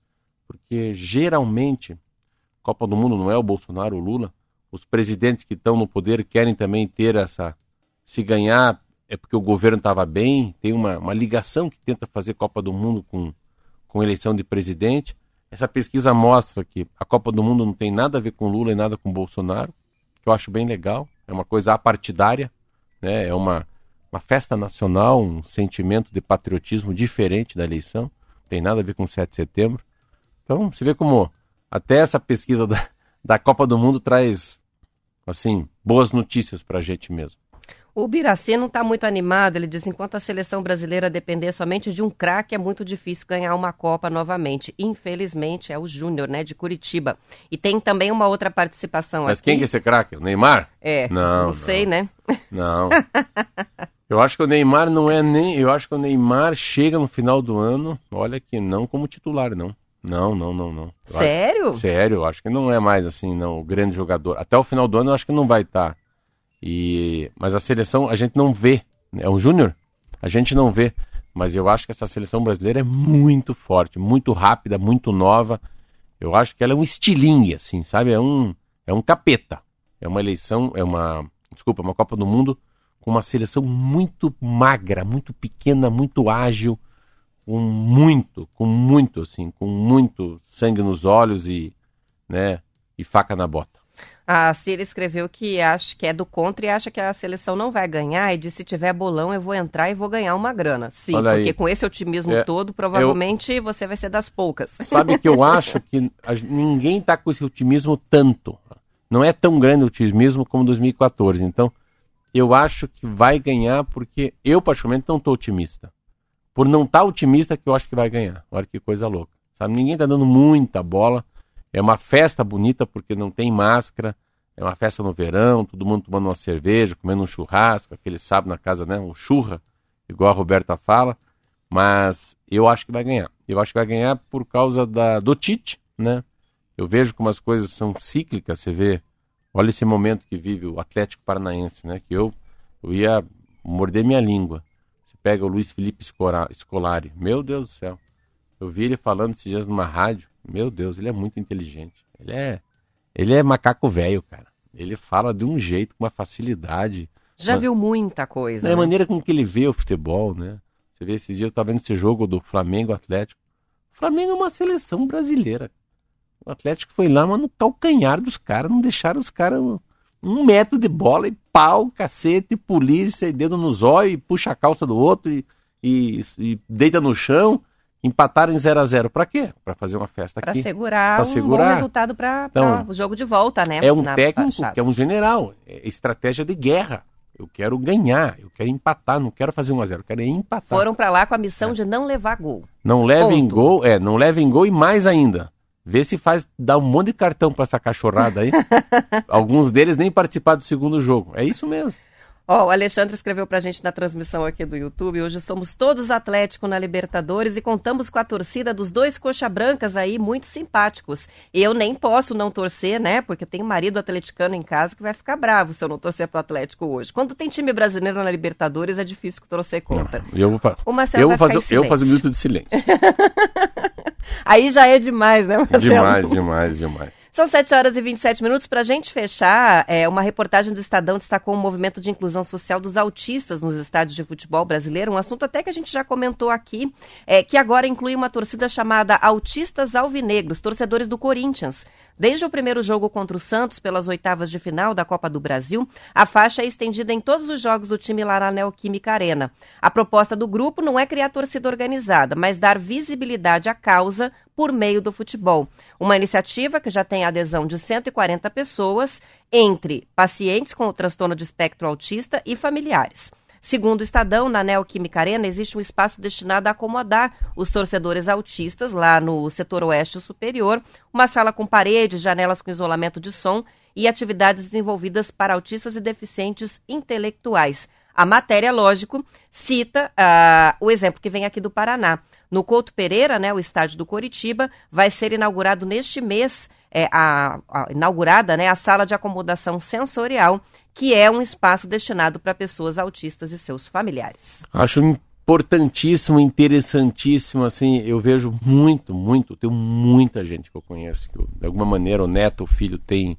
S2: porque geralmente Copa do Mundo não é o Bolsonaro, o Lula. Os presidentes que estão no poder querem também ter essa. Se ganhar, é porque o governo estava bem, tem uma, uma ligação que tenta fazer Copa do Mundo com, com eleição de presidente. Essa pesquisa mostra que a Copa do Mundo não tem nada a ver com Lula e nada com Bolsonaro, que eu acho bem legal. É uma coisa apartidária, né? é uma, uma festa nacional, um sentimento de patriotismo diferente da eleição. Não tem nada a ver com 7 de setembro. Então, você vê como até essa pesquisa da, da Copa do Mundo traz, assim, boas notícias para a gente mesmo.
S1: O Biraci não está muito animado. Ele diz: enquanto a seleção brasileira depender somente de um craque, é muito difícil ganhar uma Copa novamente. Infelizmente, é o Júnior, né, de Curitiba. E tem também uma outra participação
S2: Mas
S1: aqui.
S2: quem que é esse craque? O Neymar?
S1: É. Não. Não sei, né?
S2: Não. (laughs) eu acho que o Neymar não é nem. Eu acho que o Neymar chega no final do ano, olha que não como titular, não. Não, não, não, não.
S1: Eu sério?
S2: Acho, sério, eu acho que não é mais assim, não, o grande jogador. Até o final do ano eu acho que não vai estar. Tá e, mas a seleção a gente não vê. É um júnior? A gente não vê. Mas eu acho que essa seleção brasileira é muito forte, muito rápida, muito nova. Eu acho que ela é um estilingue, assim, sabe? É um, é um capeta. É uma eleição, é uma, desculpa, uma Copa do Mundo com uma seleção muito magra, muito pequena, muito ágil, com muito, com muito, assim, com muito sangue nos olhos e, né, e faca na bota.
S1: A Cira escreveu que acha que é do contra e acha que a seleção não vai ganhar e disse se tiver bolão eu vou entrar e vou ganhar uma grana. Sim, Olha porque aí. com esse otimismo é, todo, provavelmente eu... você vai ser das poucas. (laughs)
S2: Sabe que eu acho que a, ninguém está com esse otimismo tanto. não é tão grande o otimismo como 2014. Então, eu acho que vai ganhar porque eu, particularmente, não estou otimista. Por não estar tá otimista que eu acho que vai ganhar. Olha que coisa louca. Sabe? Ninguém está dando muita bola. É uma festa bonita porque não tem máscara. É uma festa no verão, todo mundo tomando uma cerveja, comendo um churrasco, aquele sábado na casa, né? Um churra, igual a Roberta fala. Mas eu acho que vai ganhar. Eu acho que vai ganhar por causa da, do Tite, né? Eu vejo como as coisas são cíclicas, você vê. Olha esse momento que vive o Atlético Paranaense, né? Que eu, eu ia morder minha língua. Você pega o Luiz Felipe Scolari. Meu Deus do céu. Eu vi ele falando esses dias numa rádio. Meu Deus, ele é muito inteligente. Ele é, ele é macaco velho, cara. Ele fala de um jeito, com uma facilidade.
S1: Já uma... viu muita coisa.
S2: É né? a maneira com que ele vê o futebol, né? Você vê esses dias, eu tava vendo esse jogo do Flamengo Atlético. O Flamengo é uma seleção brasileira. O Atlético foi lá, mas no calcanhar dos caras, não deixaram os caras um, metro de bola e pau, cacete, polícia, e dedo nos olhos, e puxa a calça do outro e, e, e deita no chão. Empataram em 0 a 0 para quê? Para fazer uma festa
S1: pra
S2: aqui.
S1: Segurar pra segurar um bom resultado para então, o jogo de volta, né?
S2: É um técnico que é um general. É estratégia de guerra. Eu quero ganhar, eu quero empatar, não quero fazer 1 a 0 eu quero empatar.
S1: Foram para lá com a missão é. de não levar gol.
S2: Não levem gol, é, não levem gol e mais ainda. Vê se faz, dá um monte de cartão para essa cachorrada aí. (laughs) Alguns deles nem participaram do segundo jogo. É isso mesmo.
S1: Ó, oh, o Alexandre escreveu pra gente na transmissão aqui do YouTube. Hoje somos todos Atlético na Libertadores e contamos com a torcida dos dois coxa brancas aí, muito simpáticos. E eu nem posso não torcer, né? Porque tem marido atleticano em casa que vai ficar bravo se eu não torcer pro Atlético hoje. Quando tem time brasileiro na Libertadores, é difícil torcer contra.
S2: Não, eu vou, fa eu vou fazer, eu vou fazer um minuto de silêncio. (laughs)
S1: aí já é demais, né, Marcelo?
S2: Demais, demais, demais.
S1: São 7 horas e 27 minutos. Para a gente fechar, é, uma reportagem do Estadão destacou o movimento de inclusão social dos autistas nos estádios de futebol brasileiro, um assunto até que a gente já comentou aqui, é, que agora inclui uma torcida chamada Autistas Alvinegros, torcedores do Corinthians. Desde o primeiro jogo contra o Santos, pelas oitavas de final da Copa do Brasil, a faixa é estendida em todos os jogos do time lá na Neoquímica Arena. A proposta do grupo não é criar torcida organizada, mas dar visibilidade à causa por meio do futebol. Uma iniciativa que já tem adesão de 140 pessoas, entre pacientes com o transtorno de espectro autista e familiares. Segundo o Estadão, na Neoquímica Arena existe um espaço destinado a acomodar os torcedores autistas lá no setor oeste superior, uma sala com paredes, janelas com isolamento de som e atividades desenvolvidas para autistas e deficientes intelectuais. A matéria, lógico, cita uh, o exemplo que vem aqui do Paraná. No Couto Pereira, né, o estádio do Coritiba, vai ser inaugurado neste mês, é, a, a, inaugurada né, a sala de acomodação sensorial, que é um espaço destinado para pessoas autistas e seus familiares.
S2: Acho importantíssimo, interessantíssimo, assim, eu vejo muito, muito, tenho muita gente que eu conheço, que de alguma maneira o neto, o filho tem,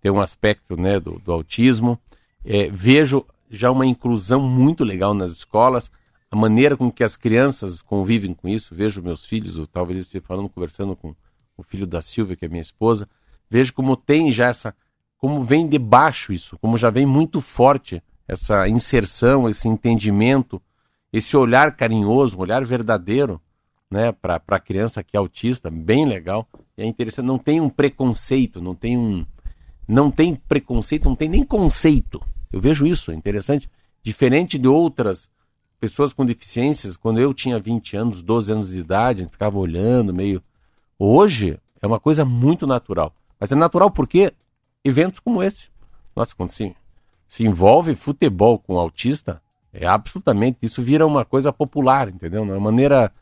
S2: tem um aspecto né, do, do autismo, é, vejo já uma inclusão muito legal nas escolas, a maneira com que as crianças convivem com isso. Vejo meus filhos, eu talvez esteja falando, conversando com o filho da Silvia, que é minha esposa, vejo como tem já essa, como vem de baixo isso, como já vem muito forte essa inserção, esse entendimento, esse olhar carinhoso, um olhar verdadeiro, né, para a criança que é autista, bem legal. É interessante, não tem um preconceito, não tem um, não tem preconceito, não tem nem conceito eu vejo isso, é interessante. Diferente de outras pessoas com deficiências, quando eu tinha 20 anos, 12 anos de idade, a gente ficava olhando meio. Hoje é uma coisa muito natural. Mas é natural porque eventos como esse. Nossa, quando se, se envolve futebol com autista, é absolutamente. Isso vira uma coisa popular, entendeu? Uma maneira.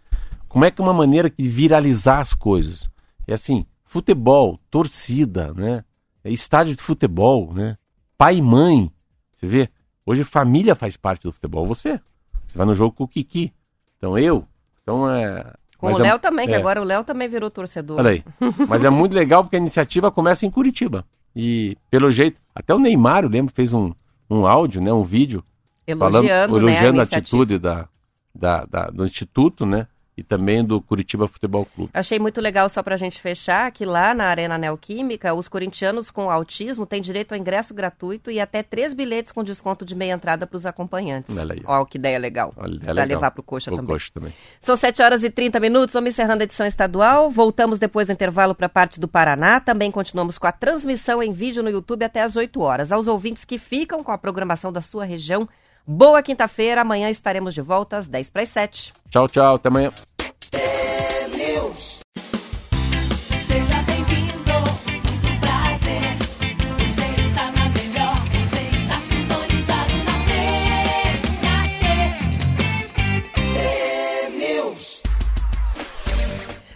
S2: Como é que é uma maneira de viralizar as coisas? É assim, futebol, torcida, né? É estádio de futebol, né? Pai e mãe você vê? Hoje família faz parte do futebol. Você. Você vai no jogo com o Kiki. Então eu. Então é.
S1: Com Mas o Léo é, também, é, que agora o Léo também virou torcedor.
S2: Olha aí. (laughs) Mas é muito legal porque a iniciativa começa em Curitiba. E, pelo jeito, até o Neymar, eu lembro, fez um, um áudio, né, um vídeo.
S1: Elogiando, falando,
S2: elogiando
S1: né,
S2: a, a atitude da, da, da, do Instituto, né? E também do Curitiba Futebol Clube.
S1: Achei muito legal, só para a gente fechar, que lá na Arena Neoquímica, os corintianos com autismo têm direito a ingresso gratuito e até três bilhetes com desconto de meia entrada para os acompanhantes.
S2: Olha aí.
S1: Ó, que ideia legal. Para levar para o Coxa.
S2: Coxa também.
S1: São 7 horas e 30 minutos, vamos encerrando a edição estadual. Voltamos depois do intervalo para a parte do Paraná. Também continuamos com a transmissão em vídeo no YouTube até às 8 horas. Aos ouvintes que ficam com a programação da sua região, boa quinta-feira. Amanhã estaremos de volta às 10 para as 7.
S2: Tchau, tchau. Até amanhã.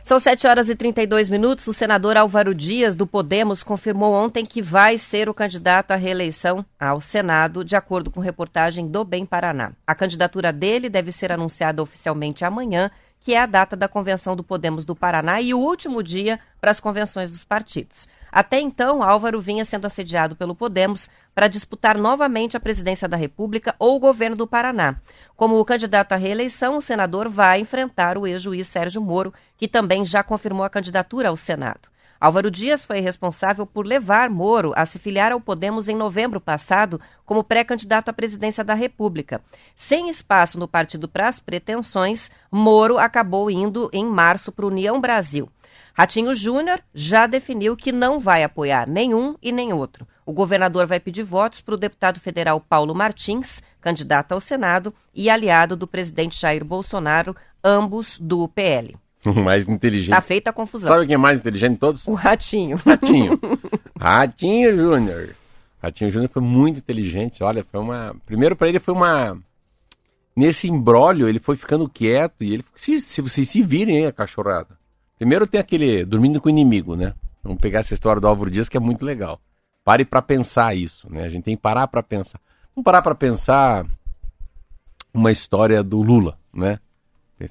S1: São 7 horas e 32 minutos. O senador Álvaro Dias, do Podemos, confirmou ontem que vai ser o candidato à reeleição ao Senado, de acordo com reportagem do Bem Paraná. A candidatura dele deve ser anunciada oficialmente amanhã, que é a data da convenção do Podemos do Paraná e o último dia para as convenções dos partidos. Até então, Álvaro vinha sendo assediado pelo Podemos para disputar novamente a presidência da República ou o governo do Paraná. Como candidato à reeleição, o senador vai enfrentar o ex-juiz Sérgio Moro, que também já confirmou a candidatura ao Senado. Álvaro Dias foi responsável por levar Moro a se filiar ao Podemos em novembro passado como pré-candidato à presidência da República. Sem espaço no partido para as pretensões, Moro acabou indo em março para o União Brasil. Ratinho Júnior já definiu que não vai apoiar nenhum e nem outro. O governador vai pedir votos para o deputado federal Paulo Martins, candidato ao Senado e aliado do presidente Jair Bolsonaro, ambos do PL.
S2: O (laughs) mais inteligente.
S1: Tá feita a confusão.
S2: Sabe quem é mais inteligente de todos?
S1: O Ratinho. (laughs)
S2: Ratinho. (laughs) Ratinho Júnior. Ratinho Júnior foi muito inteligente. Olha, foi uma. Primeiro para ele foi uma. Nesse imbróglio, ele foi ficando quieto e ele. Se, se vocês se virem, hein, a cachorrada. Primeiro tem aquele dormindo com o inimigo, né? Vamos pegar essa história do Álvaro Dias que é muito legal. Pare para pensar isso, né? A gente tem que parar para pensar. Vamos parar para pensar uma história do Lula, né?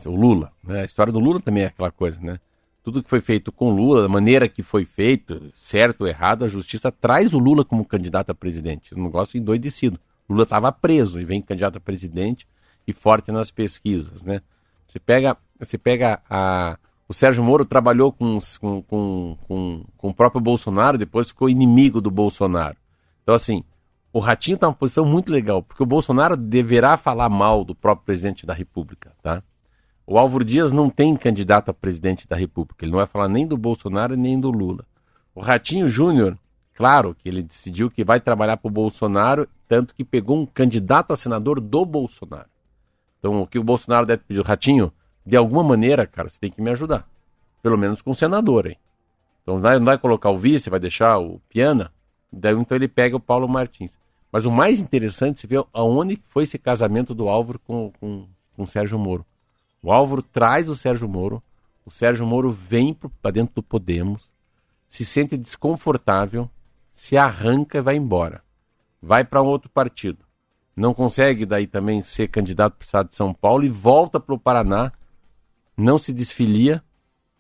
S2: O Lula, né? A história do Lula também é aquela coisa, né? Tudo que foi feito com Lula, da maneira que foi feito, certo ou errado, a justiça traz o Lula como candidato a presidente. Um negócio endoidecido. Lula estava preso e vem candidato a presidente e forte nas pesquisas, né? Você pega, você pega a, o Sérgio Moro trabalhou com, com, com, com, com o próprio Bolsonaro, depois ficou inimigo do Bolsonaro. Então, assim, o Ratinho está numa posição muito legal, porque o Bolsonaro deverá falar mal do próprio presidente da República, tá? O Álvaro Dias não tem candidato a presidente da República, ele não vai falar nem do Bolsonaro nem do Lula. O Ratinho Júnior, claro que ele decidiu que vai trabalhar para o Bolsonaro, tanto que pegou um candidato a senador do Bolsonaro. Então, o que o Bolsonaro deve pedir, Ratinho, de alguma maneira, cara, você tem que me ajudar. Pelo menos com o senador, hein? Então não vai, colocar o vice, vai deixar o Piana. Daí então ele pega o Paulo Martins. Mas o mais interessante, você vê aonde foi esse casamento do Álvaro com, com, com o Sérgio Moro. O Álvaro traz o Sérgio Moro, o Sérgio Moro vem para dentro do Podemos, se sente desconfortável, se arranca e vai embora. Vai para um outro partido. Não consegue daí também ser candidato para o estado de São Paulo e volta para o Paraná, não se desfilia,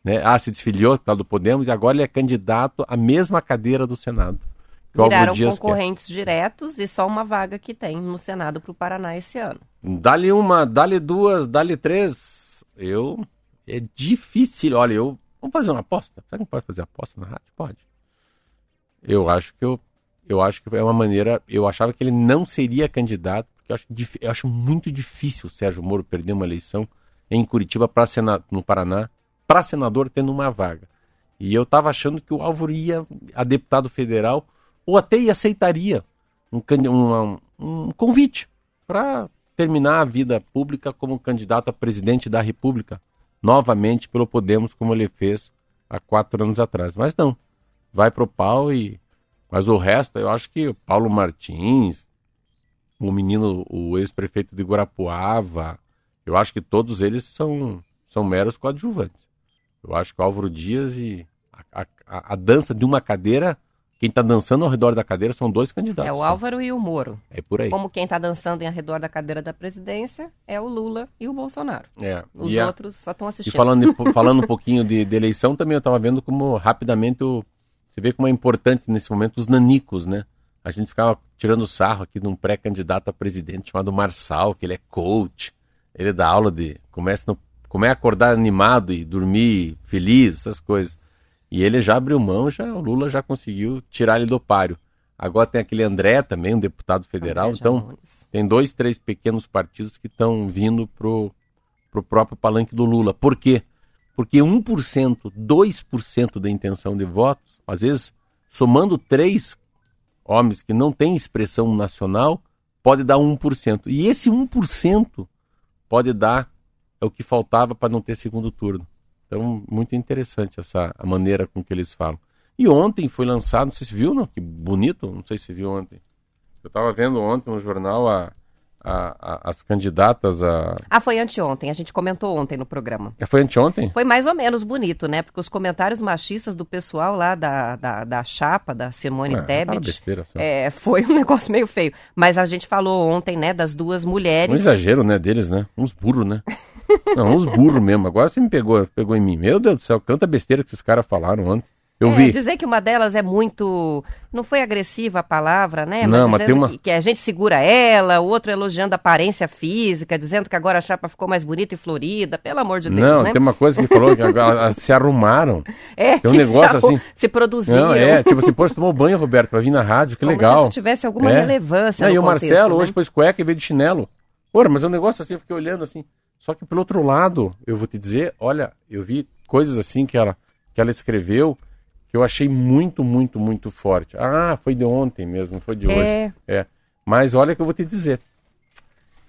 S2: né? Ah, se desfiliou, tal do Podemos, e agora ele é candidato à mesma cadeira do Senado.
S1: Viraram
S2: Dias quer.
S1: concorrentes diretos e só uma vaga que tem no Senado para o Paraná esse ano.
S2: Dá-lhe uma, dá-lhe duas, dá-lhe três. Eu. É difícil. Olha, eu. Vamos fazer uma aposta? Será que não pode fazer aposta na rádio? Pode. Eu acho que eu. Eu acho que é uma maneira. Eu achava que ele não seria candidato, porque eu acho, eu acho muito difícil o Sérgio Moro perder uma eleição em Curitiba para no Paraná, para senador tendo uma vaga. E eu estava achando que o Álvaro ia a deputado federal, ou até ia aceitaria um, uma- um convite para terminar a vida pública como candidato a presidente da República, novamente pelo Podemos, como ele fez há quatro anos atrás. Mas não, vai pro pau e. Mas o resto, eu acho que o Paulo Martins, o menino, o ex-prefeito de Guarapuava, eu acho que todos eles são, são meros coadjuvantes. Eu acho que o Álvaro Dias e a, a- a dança de uma cadeira, quem está dançando ao redor da cadeira são dois candidatos.
S1: É o
S2: só.
S1: Álvaro e o Moro.
S2: É por aí.
S1: Como quem está dançando em redor da cadeira da presidência é o Lula e o Bolsonaro.
S2: É.
S1: Os
S2: E a-
S1: outros só estão
S2: E
S1: assistindo.
S2: falando, de- (laughs) falando um pouquinho de, de eleição, também eu estava vendo como rapidamente o- você vê como é importante nesse momento os nanicos, né? A gente ficava tirando sarro aqui de um pré-candidato a presidente chamado Marçal, que ele é coach, ele dá aula de. Começa no como é acordar animado e dormir feliz, essas coisas. E ele já abriu mão, já o Lula já conseguiu tirar ele do páreo. Agora tem aquele André também, um deputado federal.
S1: André
S2: Então, tem dois, três pequenos partidos que estão vindo pro, pro próprio palanque do Lula. Por quê? Porque 1%, 2% da intenção de votos, às vezes, somando três homens que não têm expressão nacional, pode dar 1%. E esse 1% pode dar é o que faltava para não ter segundo turno. Então, muito interessante essa a maneira com que eles falam. E ontem foi lançado, não sei se viu, não? Que bonito, não sei se viu ontem. Eu estava vendo ontem no jornal a, a- a- as candidatas a.
S1: Ah, foi anteontem, a gente comentou ontem no programa.
S2: É, Foi anteontem?
S1: Foi mais ou menos bonito, né? Porque os comentários machistas do pessoal lá da, da, da chapa, da Simone
S2: fala
S1: Tebet,
S2: besteira só.
S1: é, foi um (laughs) negócio meio feio. Mas a gente falou ontem, né, das duas
S2: Um
S1: mulheres.
S2: exagero, né, deles, né? Uns burros, né? (laughs) Não, uns burros mesmo. Agora você me pegou, pegou em mim. Meu Deus do céu, tanta besteira que esses caras falaram ontem. Eu
S1: É,
S2: vi.
S1: Dizer que uma delas é muito. Não foi agressiva a palavra, né?
S2: Não, mas tem uma-
S1: que, que a gente segura ela, o outro elogiando a aparência física, dizendo que agora a chapa ficou mais bonita e florida. Pelo amor de Deus,
S2: Não,
S1: né?
S2: tem uma coisa que falou que agora (laughs) se arrumaram.
S1: É,
S2: tem um negócio
S1: se,
S2: assim-
S1: Se produziram.
S2: Não, é, tipo, você pôs tomou banho, Roberto, pra vir na rádio, que
S1: Como
S2: legal.
S1: se tivesse alguma
S2: É.
S1: relevância.
S2: Não, e o
S1: contexto,
S2: Marcelo
S1: né?
S2: hoje pôs cueca em vez de chinelo. Ora, mas é um negócio assim, eu fiquei olhando assim. Só que pelo outro lado, eu vou te dizer, olha, eu vi coisas assim que ela, que ela escreveu que eu achei muito, muito, muito forte. Ah, foi de ontem mesmo, não foi de hoje.
S1: É.
S2: É. Mas olha que eu vou te dizer.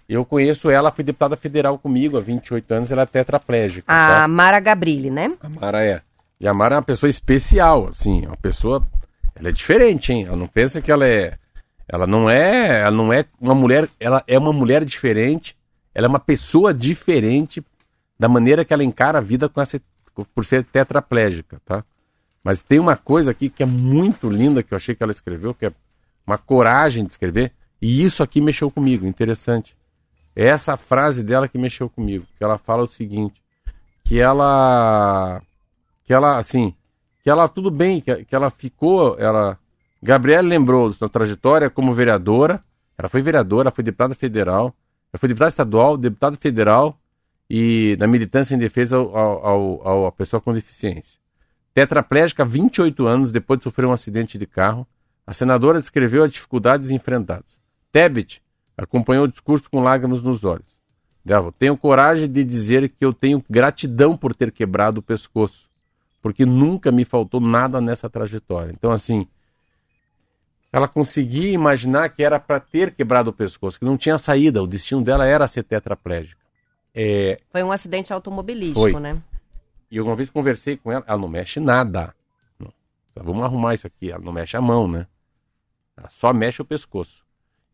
S2: Eu conheço ela, foi deputada federal comigo há 28 anos, ela é tetraplégica. tá?
S1: A Mara Gabrilli, né?
S2: A Mara é. E a Mara é uma pessoa especial, assim, uma pessoa. Ela é diferente, hein? Ela não pensa que ela é. Ela não é. Ela não é uma mulher. Ela é uma mulher diferente. Ela é uma pessoa diferente da maneira que ela encara a vida com essa, por ser tetraplégica, tá? Mas tem uma coisa aqui que é muito linda que eu achei que ela escreveu, que é uma coragem de escrever. E isso aqui mexeu comigo, interessante. É essa frase dela que mexeu comigo, que ela fala o seguinte, que ela que ela assim, que ela tudo bem, que, que ela ficou, ela Gabriela lembrou da sua trajetória como vereadora, ela foi vereadora, foi deputada federal, ela foi deputada estadual, deputada federal e na militância em defesa ao, ao, ao, pessoa com deficiência. Tetraplégica, 28 anos depois de sofrer um acidente de carro, a senadora descreveu as dificuldades enfrentadas. Tebet acompanhou o discurso com lágrimas nos olhos. Dela, tenho coragem de dizer que eu tenho gratidão por ter quebrado o pescoço, porque nunca me faltou nada nessa trajetória. Então, assim, ela conseguia imaginar que era para ter quebrado o pescoço, que não tinha saída, o destino dela era ser tetraplégica. É,
S1: Foi um acidente automobilístico,
S2: Foi.
S1: né?
S2: E eu uma vez conversei com ela, ela não mexe nada. Então, vamos arrumar isso aqui. Ela não mexe a mão, né? Ela só mexe o pescoço.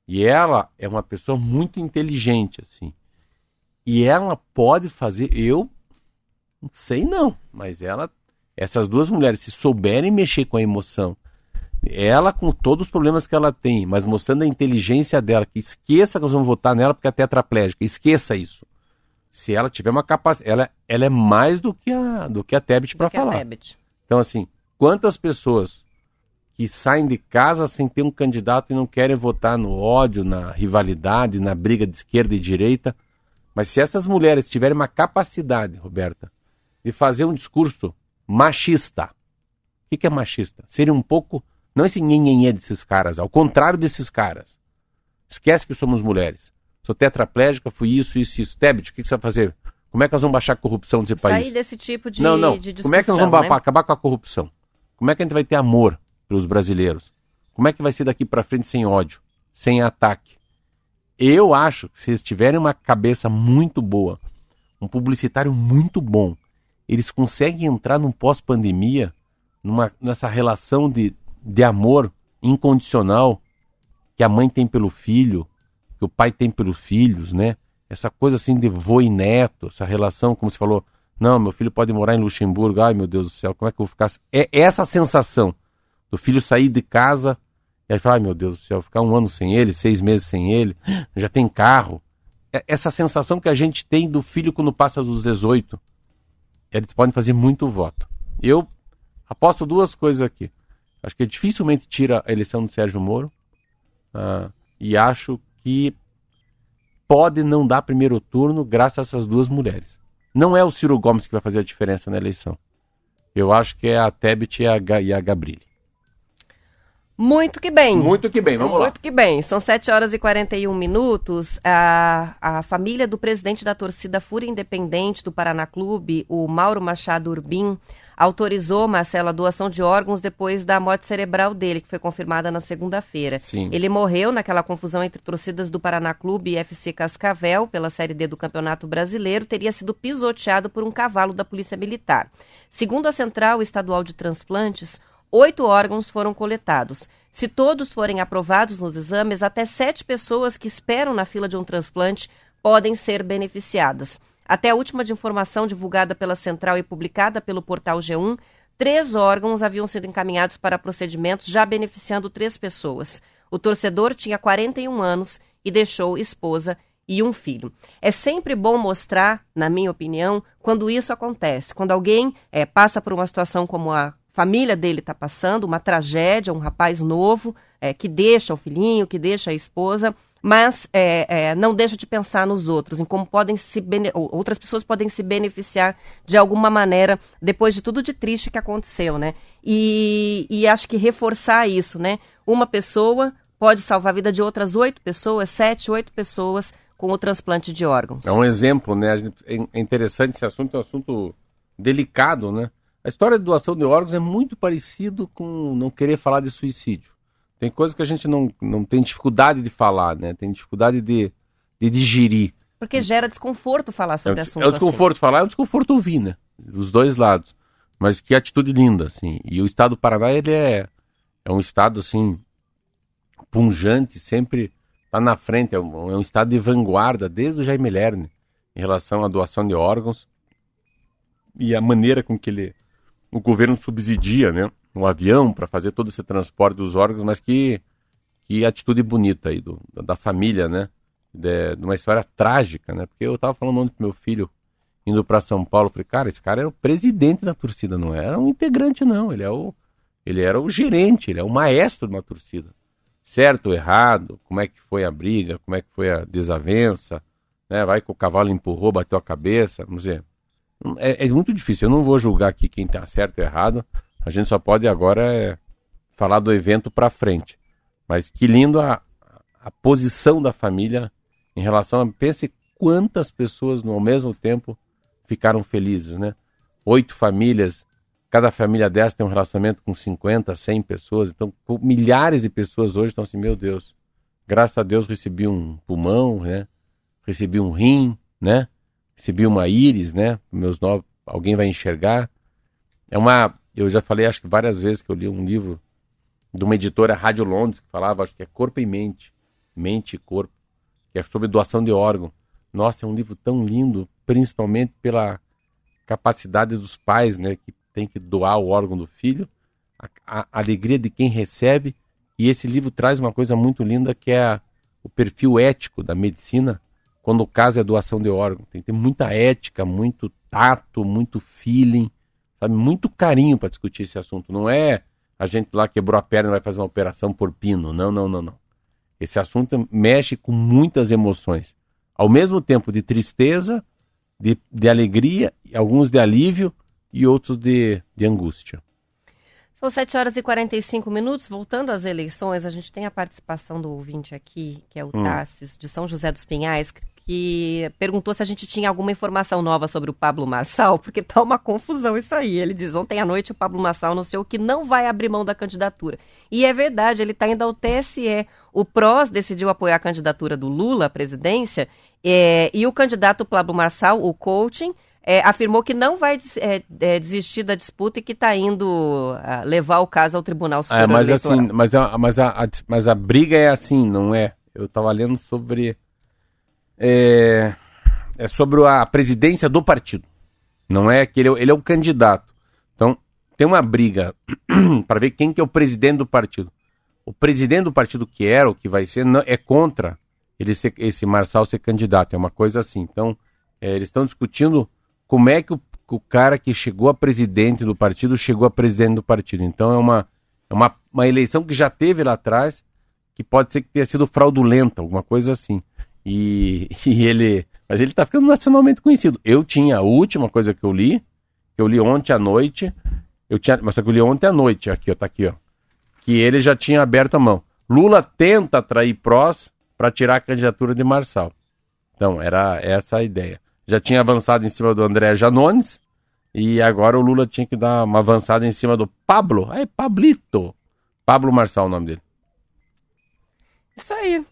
S2: E ela é uma pessoa muito inteligente, assim. E ela pode fazer. Eu não sei não, mas ela. Essas duas mulheres, se souberem mexer com a emoção, ela com todos os problemas que ela tem, mas mostrando a inteligência dela, que esqueça que nós vamos votar nela porque é tetraplégica, esqueça isso. Se ela tiver uma capacidade, ela, ela é mais do que a do que a Tebet para
S1: é
S2: falar.
S1: Tebet.
S2: Então, assim, quantas pessoas que saem de casa sem ter um candidato e não querem votar no ódio, na rivalidade, na briga de esquerda e direita. Mas se essas mulheres tiverem uma capacidade, Roberta, de fazer um discurso machista, o que, é machista? Seria um pouco, não esse nhenhenhê desses caras, ao contrário desses caras. Esquece que somos mulheres. Sou tetraplégica, fui isso, isso, isso. Tebet, o que, que você vai fazer? Como é que nós vamos baixar a corrupção desse país?
S1: Sair desse tipo de,
S2: não, não.
S1: de
S2: Como é que nós vamos
S1: né?
S2: ba- acabar com a corrupção? Como é que a gente vai ter amor pelos brasileiros? Como é que vai ser daqui para frente sem ódio, sem ataque? Eu acho que se eles tiverem uma cabeça muito boa, um publicitário muito bom, eles conseguem entrar num pós-pandemia, nessa relação de, de amor incondicional que a mãe tem pelo filho, que o pai tem pelos filhos, né? Essa coisa assim de vô e neto, essa relação, como você falou, não, meu filho pode morar em Luxemburgo, ai meu Deus do céu, como é que eu vou ficar? É essa sensação do filho sair de casa e aí falar, ai meu Deus do céu, ficar um ano sem ele, seis meses sem ele, já tem carro. É essa sensação que a gente tem do filho quando passa dos 18. Eles podem fazer muito voto. Eu aposto duas coisas aqui. Acho que dificilmente tira a eleição do Sérgio Moro. ah, e acho que pode não dar primeiro turno graças a essas duas mulheres. Não é o Ciro Gomes que vai fazer a diferença na eleição. Eu acho que é a Tebet e a, e a Gabrilli.
S1: Muito que bem.
S2: Muito que bem, vamos lá.
S1: Muito que bem. São 7 horas e 41 minutos. A, a família do presidente da torcida Fúria Independente do Paraná Clube, o Mauro Machado Urbim, autorizou, Marcela, a doação de órgãos depois da morte cerebral dele, que foi confirmada na segunda-feira.
S2: Sim.
S1: Ele morreu naquela confusão entre torcidas do Paraná Clube e FC Cascavel pela Série D do Campeonato Brasileiro, teria sido pisoteado por um cavalo da Polícia Militar. Segundo a Central Estadual de Transplantes, oito órgãos foram coletados. Se todos forem aprovados nos exames, até sete pessoas que esperam na fila de um transplante podem ser beneficiadas. Até a última de informação divulgada pela Central e publicada pelo portal G1, três órgãos haviam sido encaminhados para procedimentos, já beneficiando três pessoas. O torcedor tinha 41 anos e deixou esposa e um filho. É sempre bom mostrar, na minha opinião, quando isso acontece. Quando alguém eh, passa por uma situação como a família dele está passando, uma tragédia, um rapaz novo eh, que deixa o filhinho, que deixa a esposa, mas eh, eh, não deixa de pensar nos outros, em como podem se outras pessoas podem se beneficiar de alguma maneira depois de tudo de triste que aconteceu, né? E, e acho que reforçar isso, né? Uma pessoa pode salvar a vida de outras oito pessoas, sete, oito pessoas com o transplante de órgãos.
S2: É um exemplo, né? É é interessante esse assunto, é um assunto delicado, né? A história de doação de órgãos é muito parecido com não querer falar de suicídio. Tem coisas que a gente não, não tem dificuldade de falar, né? Tem dificuldade de, de digerir.
S1: Porque gera desconforto falar
S2: É
S1: sobre
S2: o,
S1: assunto
S2: é o desconforto falar, é o desconforto ouvir, né? Dos dois lados. Mas que atitude linda, assim. E o estado do Paraná, ele é, é um estado, assim, punjante, sempre está na frente. É um, é um estado de vanguarda, desde o Jaime Lerner, em relação à doação de órgãos. E a maneira com que ele, o governo subsidia, né? Um avião para fazer todo esse transporte dos órgãos, mas que, que atitude bonita aí do, da família, né? De, de uma história trágica, né? Porque eu tava falando ontem pro meu filho, indo para São Paulo, falei, cara, esse cara era o presidente da torcida, não era um integrante, não. Ele é o, ele era o gerente, ele é o maestro de uma torcida. Certo ou errado, como é que foi a briga, como é que foi a desavença, né? Vai que o cavalo empurrou, bateu a cabeça, vamos dizer. É, é muito difícil, eu não vou julgar aqui quem tá certo ou errado, a gente só pode agora é, falar do evento para frente. Mas que lindo a, a posição da família em relação a. Pense quantas pessoas no, ao mesmo tempo ficaram felizes, né? Oito famílias, cada família dessa tem um relacionamento com 50, 100 pessoas, então milhares de pessoas hoje estão assim, meu Deus, graças a Deus recebi um pulmão, né? Recebi um rim, né? Recebi uma íris, né? Meus novos, alguém vai enxergar. É uma, eu já falei acho que várias vezes que eu li um livro de uma editora Rádio Londres que falava, acho que é Corpo e Mente, Mente e Corpo, que é sobre doação de órgão. Nossa, é um livro tão lindo, principalmente pela capacidade dos pais, né, que tem que doar o órgão do filho, a, a alegria de quem recebe, e esse livro traz uma coisa muito linda que é o perfil ético da medicina quando o caso é doação de órgão. Tem que ter muita ética, muito tato, muito feeling, sabe, muito carinho para discutir esse assunto. Não é a gente lá quebrou a perna e vai fazer uma operação por pino. Não, não, não, não. Esse assunto mexe com muitas emoções. Ao mesmo tempo de tristeza, de, de alegria, alguns de alívio e outros de, de angústia.
S1: São 7 horas e 45 minutos. Voltando às eleições, a gente tem a participação do ouvinte aqui, que é o
S2: Hum.
S1: Tassis, de São José dos Pinhais, que perguntou se a gente tinha alguma informação nova sobre o Pablo Marçal, porque tá uma confusão isso aí. Ele diz, ontem à noite o Pablo Marçal anunciou que não vai abrir mão da candidatura. E é verdade, ele está indo ao TSE. O PROS decidiu apoiar a candidatura do Lula à presidência, é, e o candidato Pablo Marçal, o coaching, é, afirmou que não vai é, é, desistir da disputa e que está indo ah, levar o caso ao Tribunal
S2: É,
S1: Superior
S2: mas
S1: Eleitoral.
S2: assim, mas, a, mas, a, a- mas a briga é assim, não é? Eu estava lendo sobre. É, é sobre a presidência do partido. Não é que ele, é- ele é o candidato. Então, tem uma briga (clears throat) para ver quem que é o presidente do partido. O presidente do partido que era, ou que vai ser, não, é contra ele ser, esse Marçal ser candidato. É uma coisa assim. Então, é, eles estão discutindo como é que o, o cara que chegou a presidente do partido chegou a presidente do partido. Então, é uma, é uma, uma eleição que já teve lá atrás, que pode ser que tenha sido fraudulenta, alguma coisa assim. E, (laughs) e ele. Mas ele tá ficando nacionalmente conhecido. Eu tinha a última coisa que eu li, que eu li ontem à noite, eu tinha, mas só que eu li ontem à noite, aqui, ó, tá aqui, ó. Que ele já tinha aberto a mão. Lula tenta atrair prós para tirar a candidatura de Marçal. Então, era essa a ideia. Já tinha avançado em cima do André Janones, e agora o Lula tinha que dar uma avançada em cima do Pablo. Aí, Pablito. Pablo Marçal, o nome dele.
S1: Isso aí.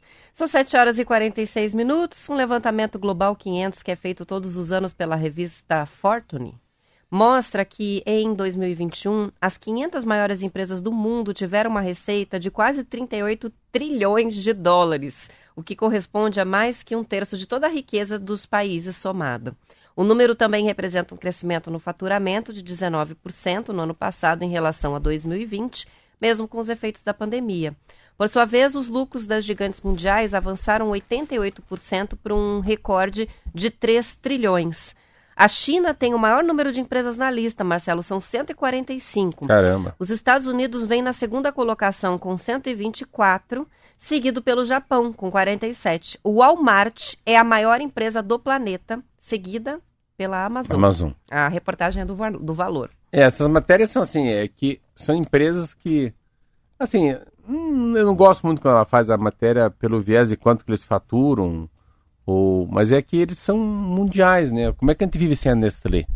S1: São 7 horas e 46 minutos. Um levantamento global 500 que é feito todos os anos pela revista Fortune mostra que em 2021 as 500 maiores empresas do mundo tiveram uma receita de quase 38 trilhões de dólares, o que corresponde a mais que um terço de toda a riqueza dos países somada. O número também representa um crescimento no faturamento de 19% no ano passado em relação a 2020, mesmo com os efeitos da pandemia. Por sua vez, os lucros das gigantes mundiais avançaram 88% para um recorde de 3 trilhões. A China tem o maior número de empresas na lista, Marcelo, são 145.
S2: Caramba.
S1: Os Estados Unidos vêm na segunda colocação com 124, seguido pelo Japão com 47. O Walmart é a maior empresa do planeta, seguida pela Amazon.
S2: Amazon.
S1: A reportagem é do, do valor.
S2: É, essas matérias são assim, é que são empresas que, assim, hum, eu não gosto muito quando ela faz a matéria pelo viés de quanto que eles faturam, ou, mas é que eles são mundiais, né? Como é que a gente vive sem a Nestlé?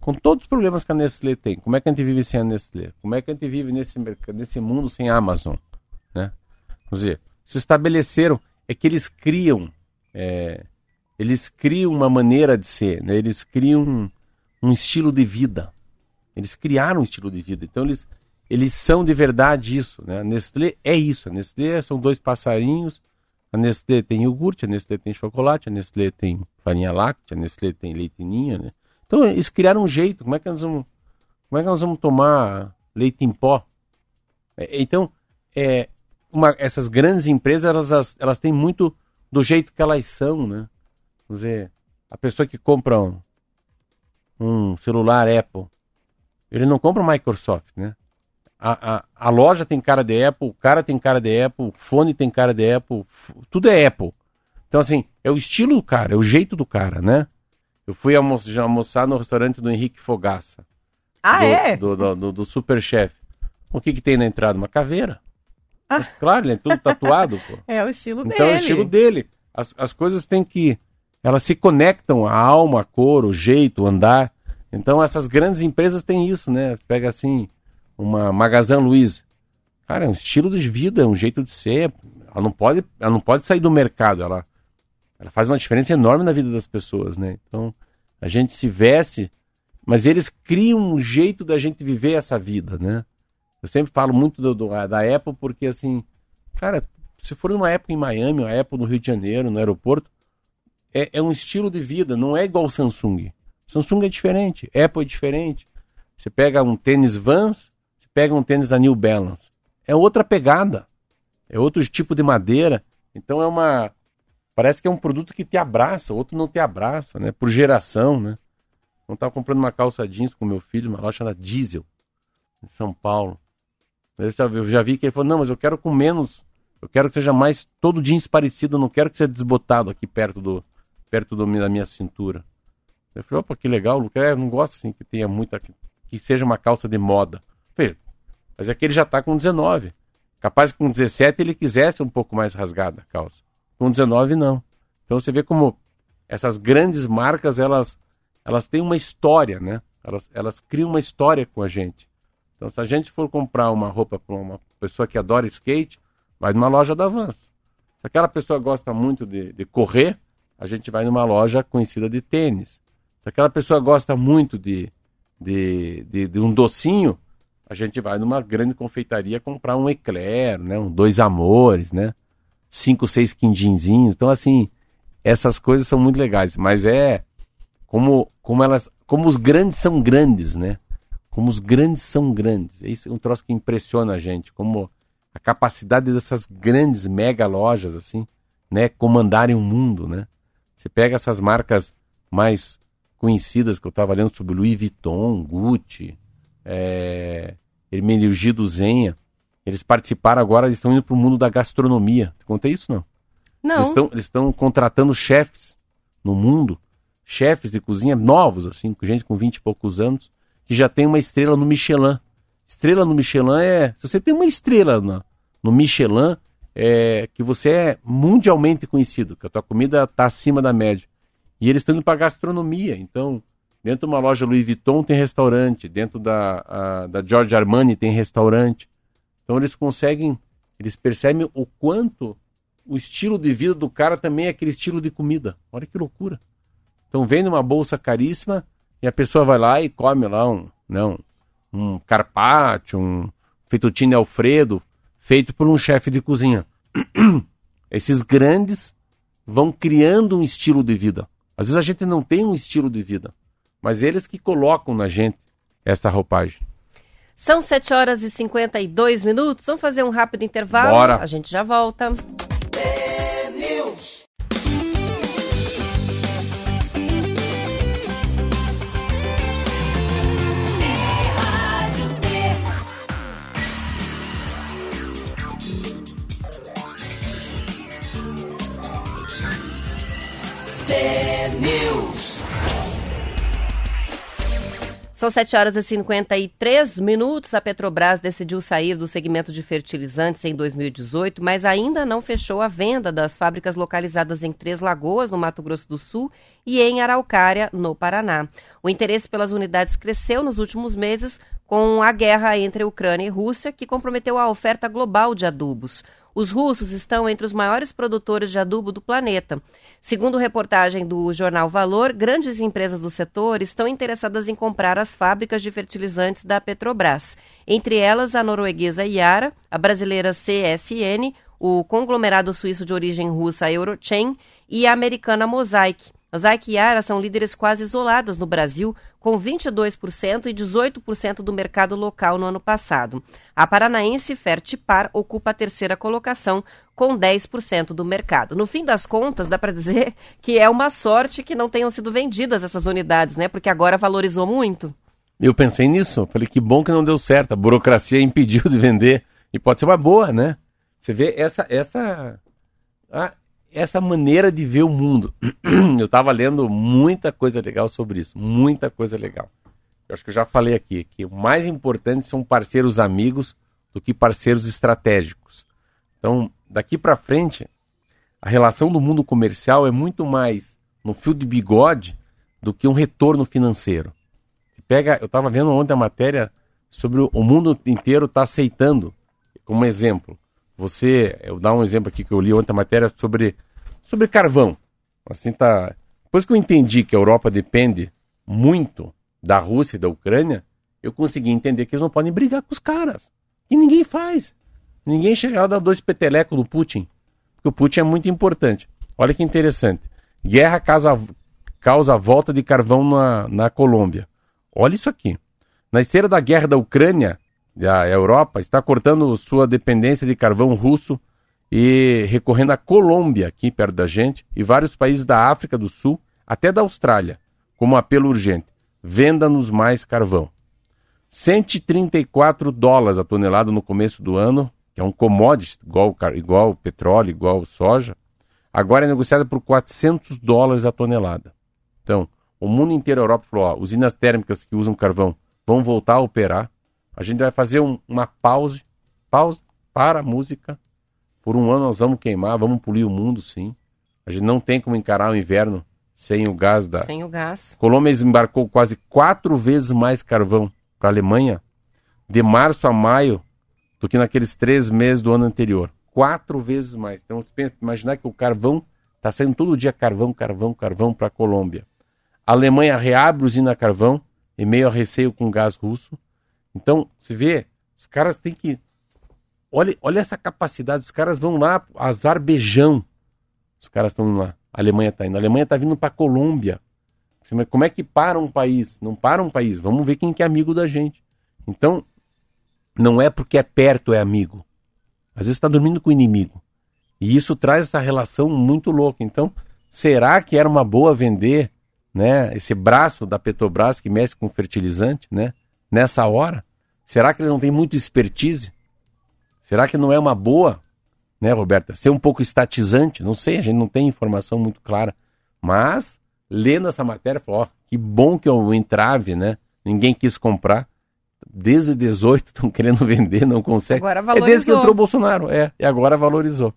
S2: Com todos os problemas que a Nestlé tem, como é que a gente vive sem a Nestlé? Como é que a gente vive nesse, nesse mundo sem a Amazon? Né? Vamos dizer, se estabeleceram, é que eles criam, é, eles criam uma maneira de ser, né? eles criam um, um estilo de vida. Eles criaram um estilo de vida. Então eles, eles são de verdade isso. Né? A Nestlé é isso. A Nestlé são dois passarinhos. A Nestlé tem iogurte, a Nestlé tem chocolate, a Nestlé tem farinha láctea, a Nestlé tem leitinha. Né? Então eles criaram um jeito. Como é que nós vamos, como é que nós vamos tomar leite em pó? É, Então, é, uma- essas grandes empresas, elas, elas, têm muito do jeito que elas são, né? Vamos dizer, a pessoa que compra um, um celular Apple, ele não compra Microsoft, né? A, a, a loja tem cara de Apple, o cara tem cara de Apple, o fone tem cara de Apple, tudo é Apple. Então, assim, é o estilo do cara, é o jeito do cara, né? Eu fui almo já almoçar no restaurante do Henrique Fogaça.
S1: Ah,
S2: do,
S1: é?
S2: Do, do, do, do Super. O que que tem na entrada? Uma caveira.
S1: Ah.
S2: Mas, claro, ele é tudo tatuado, pô. (laughs)
S1: É o estilo
S2: Então
S1: dele.
S2: é o estilo dele. As, as coisas têm que. Elas se conectam, a alma, a cor, o jeito, o andar. Então essas grandes empresas têm isso, né? Pega assim, uma Magazine Luiza. Cara, é um estilo de vida, é um jeito de ser. Ela não pode, ela não pode sair do mercado. Ela, ela faz uma diferença enorme na vida das pessoas, né? Então a gente se veste, mas eles criam um jeito da gente viver essa vida, né? Eu sempre falo muito do, do- da Apple porque assim, cara, se for numa época em Miami, uma época no Rio de Janeiro, no aeroporto, é, é um estilo de vida, não é igual o Samsung. Samsung é diferente, Apple é diferente. Você pega um tênis Vans, pega um tênis da New Balance. É outra pegada, é outro tipo de madeira. Então é uma. Parece que é um produto que te abraça, outro não te abraça, né? Por geração, né? Eu estava comprando uma calça jeans com meu filho, uma loja chamada Diesel, em São Paulo. Eu já, eu já vi que ele falou, não, mas eu quero com menos, eu quero que seja mais todo jeans parecido, eu não quero que seja desbotado aqui perto do perto do, da minha cintura. Eu falei, opa, que legal, Lucas, é, eu não gosto assim que tenha muita, que seja uma calça de moda. Eu falei, mas é que ele já tá com 19. Capaz que com 17 ele quisesse um pouco mais rasgada a calça. Com 19 não. Então você vê como essas grandes marcas, elas elas têm uma história, né? Elas, elas criam uma história com a gente. Então, se a gente for comprar uma roupa para uma pessoa que adora skate, vai numa loja da Vans. Se aquela pessoa gosta muito de, de correr, a gente vai numa loja conhecida de tênis. Se aquela pessoa gosta muito de, de, de, de um docinho, a gente vai numa grande confeitaria comprar um eclair, né? Um dois amores, né? Cinco, seis quindinzinhos. Então, assim, essas coisas são muito legais. Mas é como, como elas, como os grandes são grandes, né? Como os grandes são grandes. Isso é um troço que impressiona a gente, como a capacidade dessas grandes mega lojas assim, né, comandarem o mundo, né? Você pega essas marcas mais conhecidas que eu estava lendo sobre Louis Vuitton, Gucci, é, Hermenegildo Zenha, eles participaram agora, eles estão indo para o mundo da gastronomia. Te contei isso não?
S1: Não.
S2: Eles estão eles estão contratando chefes no mundo, chefes de cozinha novos, assim, gente com 20 e poucos anos, que já tem uma estrela no Michelin. Estrela no Michelin é. Se você tem uma estrela no, no Michelin, é que você é mundialmente conhecido, que a tua comida está acima da média. E eles estão indo para gastronomia. Então, dentro de uma loja Louis Vuitton tem restaurante, dentro da, a, da George Armani tem restaurante. Então, eles conseguem, eles percebem o quanto o estilo de vida do cara também é aquele estilo de comida. Olha que loucura. Então, vende uma bolsa caríssima e a pessoa vai lá e come lá um, não, um carpaccio, um fettuccine alfredo, feito por um chefe de cozinha. (clears throat) Esses grandes vão criando um estilo de vida. Às vezes a gente não tem um estilo de vida, mas eles que colocam na gente essa roupagem.
S1: São 7 horas e 52 minutos. Vamos fazer um rápido intervalo.
S2: Bora.
S1: A gente já volta.
S3: News.
S1: São 7 horas e 53 minutos. A Petrobras decidiu sair do segmento de fertilizantes em 2018, mas ainda não fechou a venda das fábricas localizadas em Três Lagoas, no Mato Grosso do Sul, e em Araucária, no Paraná. O interesse pelas unidades cresceu nos últimos meses com a guerra entre Ucrânia e Rússia, que comprometeu a oferta global de adubos. Os russos estão entre os maiores produtores de adubo do planeta. Segundo reportagem do jornal Valor, grandes empresas do setor estão interessadas em comprar as fábricas de fertilizantes da Petrobras. Entre elas, a norueguesa Yara, a brasileira CSN, o conglomerado suíço de origem russa Eurochain e a americana Mosaic. Mosaic e Yara são líderes quase isoladas no Brasil, com 22% e 18% do mercado local no ano passado. A paranaense Fertipar ocupa a terceira colocação, com 10% do mercado. No fim das contas, dá para dizer (laughs) que é uma sorte que não tenham sido vendidas essas unidades, né? Porque agora valorizou muito.
S2: Eu pensei nisso, falei que bom que não deu certo, a burocracia (laughs) impediu de vender. E pode ser uma boa, né? Você vê essa essa a- essa maneira de ver o mundo. (clears throat) Eu estava lendo muita coisa legal sobre isso, muita coisa legal. Eu acho que eu já falei aqui que o mais importante são parceiros amigos do que parceiros estratégicos. Então, daqui para frente, a relação do mundo comercial é muito mais no fio de bigode do que um retorno financeiro. Você pega, eu estava vendo ontem a matéria sobre o, mundo inteiro está aceitando, como exemplo. Você, eu dar um exemplo aqui que eu li ontem a matéria sobre sobre carvão. Assim tá. Depois que eu entendi que a Europa depende muito da Rússia e da Ucrânia, eu consegui entender que eles não podem brigar com os caras. E ninguém faz. Ninguém chega lá e dá dois petelecos no Putin. Porque o Putin é muito importante. Olha que interessante. Guerra causa, causa volta de carvão na, na Colômbia. Olha isso aqui. Na esteira da guerra da Ucrânia, a Europa está cortando sua dependência de carvão russo e recorrendo à Colômbia, aqui perto da gente, e vários países da África do Sul, até da Austrália, como apelo urgente. Venda-nos mais carvão. 134 dólares a tonelada no começo do ano, que é um commodity igual, igual petróleo, igual soja, agora é negociada por 400 dólares a tonelada. Então, o mundo inteiro, a Europa falou, ó, usinas térmicas que usam carvão vão voltar a operar. A gente vai fazer um- uma pause, pausa, para a música. Por um ano nós vamos queimar, vamos polir o mundo, sim. A gente não tem como encarar o inverno sem o gás da,
S1: Sem o gás.
S2: Colômbia desembarcou quase quatro vezes mais carvão para a Alemanha de março a maio do que naqueles três meses do ano anterior. Quatro vezes mais. Então, você pensa, imaginar que o carvão está saindo todo dia carvão, carvão, carvão para a Colômbia. A Alemanha reabre usina carvão em meio a receio com gás russo. Então, se vê, os caras têm que. Olha, olha essa capacidade, os caras vão lá, Azerbaijão. Os caras estão lá. A Alemanha está indo. A Alemanha está vindo para Colômbia. Você, Como é que para um país? Não para um país. Vamos ver quem que é amigo da gente. Então, não é porque é perto é amigo. Às vezes está dormindo com o inimigo. E isso traz essa relação muito louca. Então, será que era uma boa vender né, esse braço da Petrobras que mexe com fertilizante né, nessa hora? Será que eles não têm muito expertise? Será que não é uma boa, né, Roberta? Ser um pouco estatizante? Não sei, a gente não tem informação muito clara. Mas, lendo essa matéria, falou, ó, que bom que é um entrave, né? Ninguém quis comprar. Desde 18 estão (laughs) querendo vender, não consegue.
S1: Agora
S2: É desde que
S1: valorizou.
S2: entrou o Bolsonaro, é. E agora valorizou.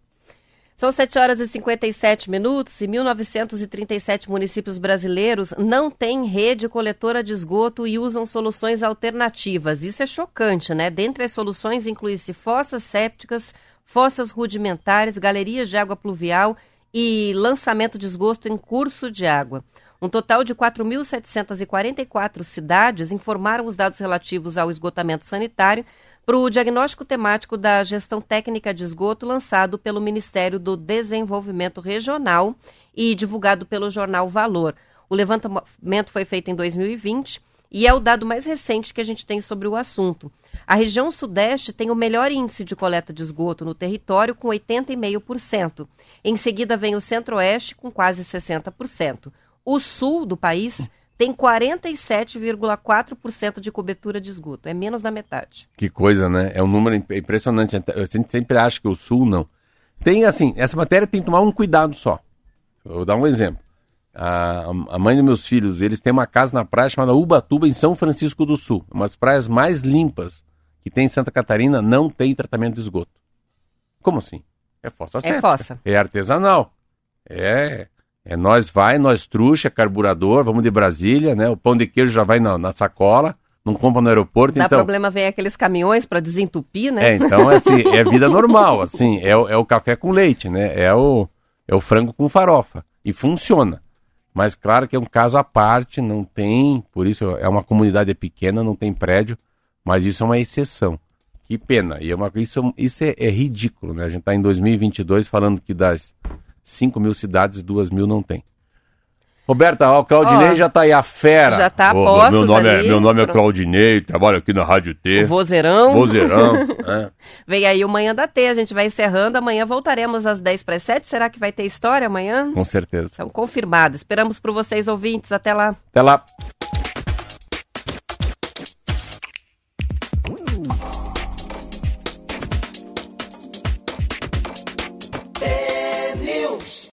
S1: São 7 horas e 57 minutos e 1937 municípios brasileiros não têm rede coletora de esgoto e usam soluções alternativas. Isso é chocante, né? Dentre as soluções inclui-se fossas sépticas, fossas rudimentares, galerias de água pluvial e lançamento de esgoto em curso de água. Um total de 4.744 cidades informaram os dados relativos ao esgotamento sanitário para o diagnóstico temático da gestão técnica de esgoto lançado pelo Ministério do Desenvolvimento Regional e divulgado pelo jornal Valor. O levantamento foi feito em 2020 e é o dado mais recente que a gente tem sobre o assunto. A região Sudeste tem o melhor índice de coleta de esgoto no território, com 80,5%. Em seguida vem o Centro-Oeste, com quase 60%. O Sul do país tem 47,4% de cobertura de esgoto. É menos da metade.
S2: Que coisa, né? É um número imp- impressionante. A gente sempre acha que o Sul não. Tem assim, essa matéria tem que tomar um cuidado só. Eu vou dar um exemplo. A, a mãe dos meus filhos, eles têm uma casa na praia chamada Ubatuba, em São Francisco do Sul. Uma das praias mais limpas que tem em Santa Catarina, não tem tratamento de esgoto. Como assim? É fossa séptica.
S1: fossa.
S2: É artesanal. É. É nós vai, nós truxa, carburador, vamos de Brasília, né? O pão de queijo já vai na, na sacola, não compra no aeroporto,
S1: Dá
S2: então.
S1: problema vem aqueles caminhões para desentupir, né?
S2: É, então assim, é vida (laughs) normal, assim, é, o- é o café com leite, né? É o, é o frango com farofa. E funciona. Mas claro que é um caso à parte, não tem, por isso é uma comunidade pequena, não tem prédio, mas isso é uma exceção. Que pena. E é uma, isso isso é, é ridículo, né? A gente está em 2022 falando que das 5 mil cidades, 2 mil não tem. Roberta, ó, o Claudinei
S1: Ó,
S2: já tá aí, a fera.
S1: já tá a postos
S2: meu nome, é, meu nome é. Claudinei, trabalho aqui na Rádio T.
S1: O vozeirão.
S2: Vozeirão. né? (laughs)
S1: Vem aí o Manhã da T, a gente vai encerrando. Amanhã voltaremos às 10 para 7. Será que vai ter história amanhã?
S2: Com certeza.
S1: Então, confirmado. Esperamos por vocês, ouvintes. Até lá.
S2: Até lá.